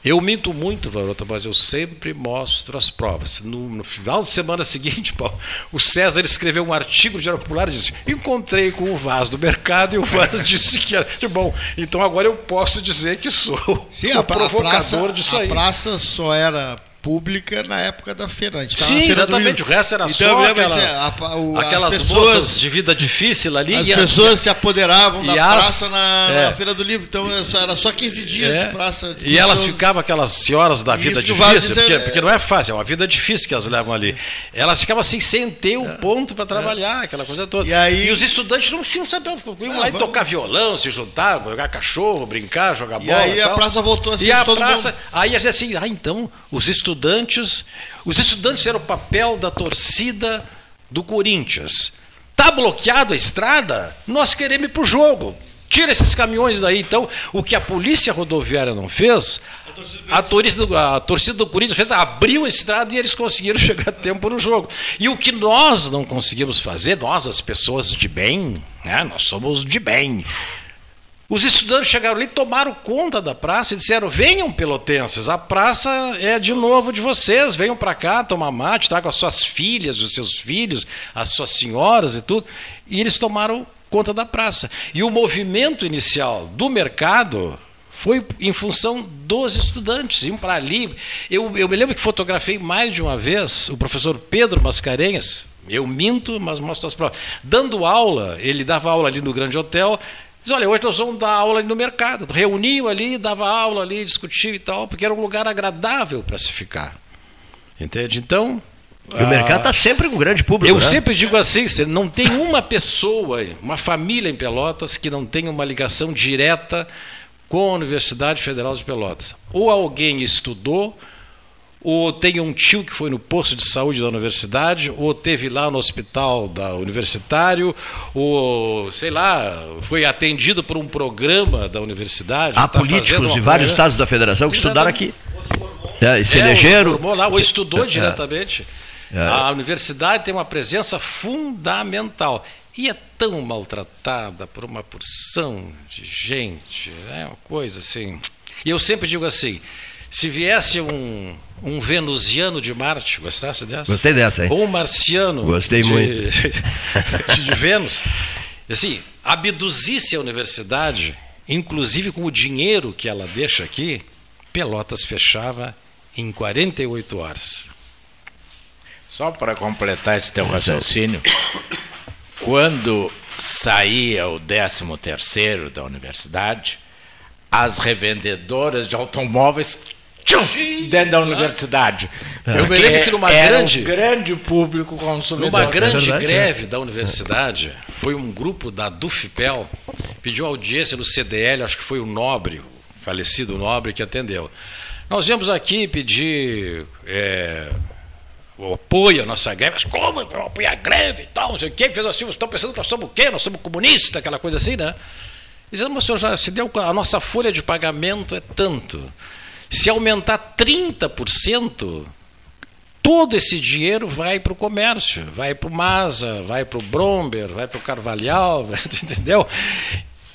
Eu minto muito, Varoto, mas eu sempre mostro as provas. No, no final de semana seguinte, Paulo, o César escreveu um artigo no Diário Popular e disse: Encontrei com o Vaz do mercado e o Vaz disse que era. Bom, então agora eu posso dizer que sou Sim, o a, pra- a provocador praça, disso a aí. praça só era pública na época da feira. A gente Sim, feira exatamente. O resto era Então, só aquela, é, a- a- o- aquelas as pessoas, moças de vida difícil ali. As e pessoas se apoderavam da e as- praça na, é. na feira do livro. Então era só 15 dias É. de praça. de E elas ficavam, aquelas senhoras da vida difícil, diz é- porque, porque não é fácil, é uma vida difícil que elas levam ali. Elas ficavam assim, sem ter o ponto para trabalhar, aquela coisa toda. É. E aí- os estudantes não tinham saber, iam Não, lá e tocar violão, se juntar, jogar cachorro, brincar, jogar E bola. aí a tal. praça voltou a ser E a praça, mundo. aí a assim, ah, então, os estudantes, os estudantes eram o papel da torcida do Corinthians. Tá bloqueado a estrada? Nós queremos ir pro jogo. Tira esses caminhões daí. Então, o que a polícia rodoviária não fez, a torcida, do- a torcida do Corinthians fez, abriu a estrada e eles conseguiram chegar a tempo no jogo. E o que nós não conseguimos fazer, nós, as pessoas de bem, né, nós somos de bem. Os estudantes chegaram ali, tomaram conta da praça e disseram: venham, pelotenses, a praça é de novo de vocês, venham para cá tomar mate, tragam as suas filhas, os seus filhos, as suas senhoras e tudo. E eles tomaram conta da praça. E o movimento inicial do mercado foi em função dos estudantes, iam para ali. Eu, eu me lembro que fotografei mais de uma vez o professor Pedro Mascarenhas, eu minto, mas mostro as provas. Dando aula, ele dava aula ali no Grande Hotel. Diz, olha, hoje nós vamos dar aula ali no mercado. Reuniam ali, dava aula ali, discutia e tal, porque era um lugar agradável para se ficar. Entende? Então. E o mercado está sempre com um grande público. Eu né? sempre digo assim: não tem uma pessoa, uma família em Pelotas que não tenha uma ligação direta com a Universidade Federal de Pelotas. Ou alguém estudou, ou tem um tio que foi no posto de saúde da universidade, ou teve lá no hospital da universitário, ou sei lá, foi atendido por um programa da universidade. Há tá políticos de vários estados da federação que estudaram aqui. É, e se é, elegeram. Formou lá, ou estudou É. diretamente. A universidade tem uma presença fundamental. E é tão maltratada por uma porção de gente, é uma coisa assim. E eu sempre digo assim: se viesse um, um venusiano de Marte, gostasse dessa? Gostei dessa, hein? Ou um marciano Gostei de, muito. de Vênus, assim, abduzisse a universidade, inclusive com o dinheiro que ela deixa aqui, Pelotas fechava em 48 horas. Só para completar esse teu raciocínio, quando saía o 13 terceiro da universidade, as revendedoras de automóveis tchum, dentro da universidade. Eu me lembro que numa era grande- um grande público consumidor. Numa grande verdade, greve da universidade, foi um grupo da Dufipel, pediu audiência no CDL, acho que foi o Nobre, o falecido Nobre, que atendeu. Nós viemos aqui pedir é, o apoio à nossa greve, mas como não apoiar a greve e tal, não sei o quê, fez assim, vocês estão pensando que nós somos o quê? Nós somos comunistas, aquela coisa assim, né? Dizendo, mas senhor, já se deu, a nossa folha de pagamento é tanto. Se aumentar 30%, todo esse dinheiro vai para o comércio, vai para o Masa, vai para o Bromber, vai para o Carvalhal, entendeu?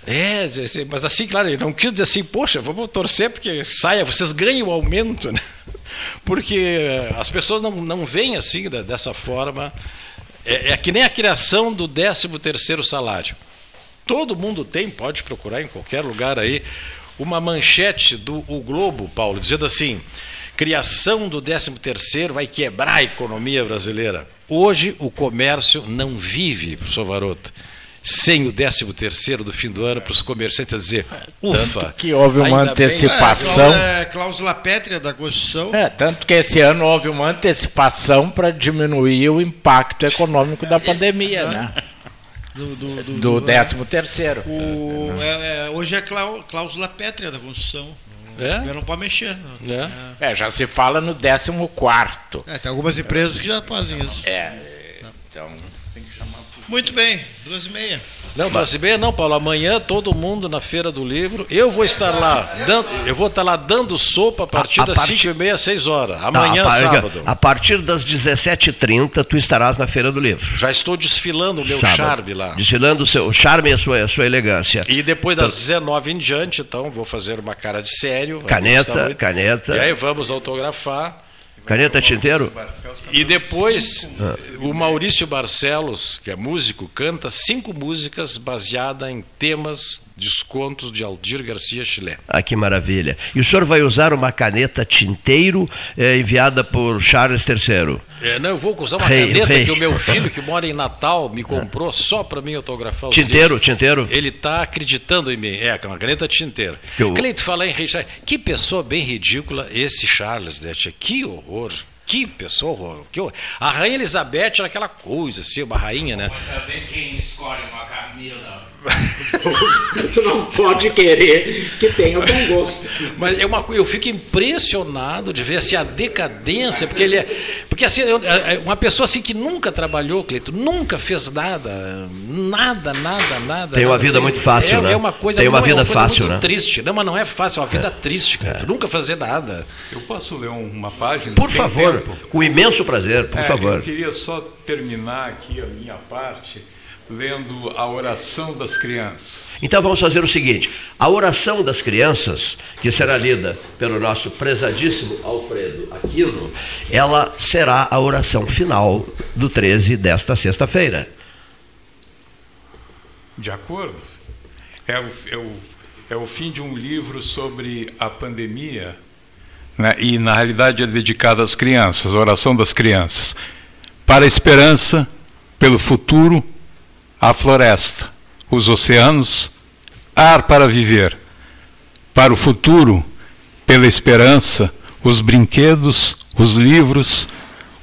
É, assim, mas assim, claro, ele não quis dizer assim, poxa, vamos torcer porque saia, vocês ganhem o aumento, né? Porque as pessoas não, não veem assim, dessa forma. É, é que nem a criação do 13 terceiro salário. Todo mundo tem, pode procurar em qualquer lugar aí, uma manchete do o Globo, Paulo, dizendo assim: criação do 13 terceiro vai quebrar a economia brasileira. Hoje o comércio não vive, professor Varoto, sem o 13 terceiro do fim do ano para os comerciantes a dizer, ufa, Tanto que houve uma antecipação. É, cláusula pétrea da Constituição. É, tanto que esse ano houve uma antecipação para diminuir o impacto econômico da pandemia, né? Do, do, do, Do 13 terceiro. o- é, é, hoje é cláusula pétrea da Constituição. É? Eu não pode mexer. não. né? É, já se fala no 14 quarto. É, tem algumas empresas que já fazem isso. É, então... Muito bem, duas e meia. Não, e meia não, Paulo. Amanhã todo mundo na Feira do Livro. Eu vou estar lá, dando, eu vou estar lá dando sopa a partir A- a das partir- 5 e meia, 6 horas. Tá, Amanhã, a par- sábado. A partir das 17h30, tu estarás na Feira do Livro. Já estou desfilando o meu Sábado. charme lá. Desfilando o seu charme e a sua, a sua elegância. E depois das 19 em diante, então, vou fazer uma cara de sério. Caneta, muito. caneta. E aí vamos autografar. Caneta tinteiro? E depois, Ah. o Maurício Barcelos, que é músico, canta cinco músicas baseadas em temas, descontos de Aldir Garcia Chilé. Ah, que maravilha. E o senhor vai usar uma caneta tinteiro eh, enviada por Charles III. É, não, eu vou usar uma Rei, caneta rei. que o meu filho, que mora em Natal, me comprou só para mim autografar os Tinteiro, livros. tinteiro? Ele está acreditando em mim. É, com uma caneta tinteiro. Eu- Cleito, fala em Richard. Que pessoa bem ridícula esse Charles, tia? Que horror. Que pessoa horror. Que horror. A Rainha Elizabeth era aquela coisa, assim, uma rainha, né? Também quem escolhe uma Camila. tu não pode querer que tenha bom gosto. Mas é uma, eu fico impressionado de ver assim, a decadência, porque ele é. Porque assim, é- é uma pessoa assim que nunca trabalhou, Cleito, nunca fez nada, nada, nada, nada. Tem uma nada, vida muito fácil, é, né? É uma coisa, Tem uma não, é vida coisa fácil, muito né? triste. Não, mas não é fácil, é uma vida triste, Cleito. Nunca fazer nada. Eu posso ler um- uma página? Por favor, tempo? com imenso prazer, por É, favor. Eu queria só terminar aqui a minha parte lendo a oração das crianças. Então vamos fazer o seguinte: a oração das crianças, que será lida pelo nosso prezadíssimo Alfredo Aquino, ela será a oração final do 13 desta sexta-feira. De acordo? É o, é, o, é o fim de um livro sobre a pandemia, né? e na realidade é dedicado às crianças, a oração das crianças. Para a esperança, pelo futuro, a floresta, os oceanos, ar para viver. Para o futuro, pela esperança, os brinquedos, os livros,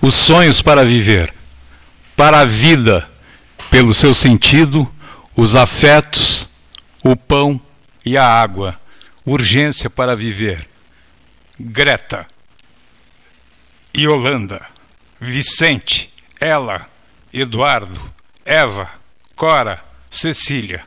os sonhos para viver. Para a vida, pelo seu sentido, os afetos, o pão e a água, urgência para viver. Greta. Yolanda, Vicente, Ela, Eduardo, Eva, Cora, Cecília.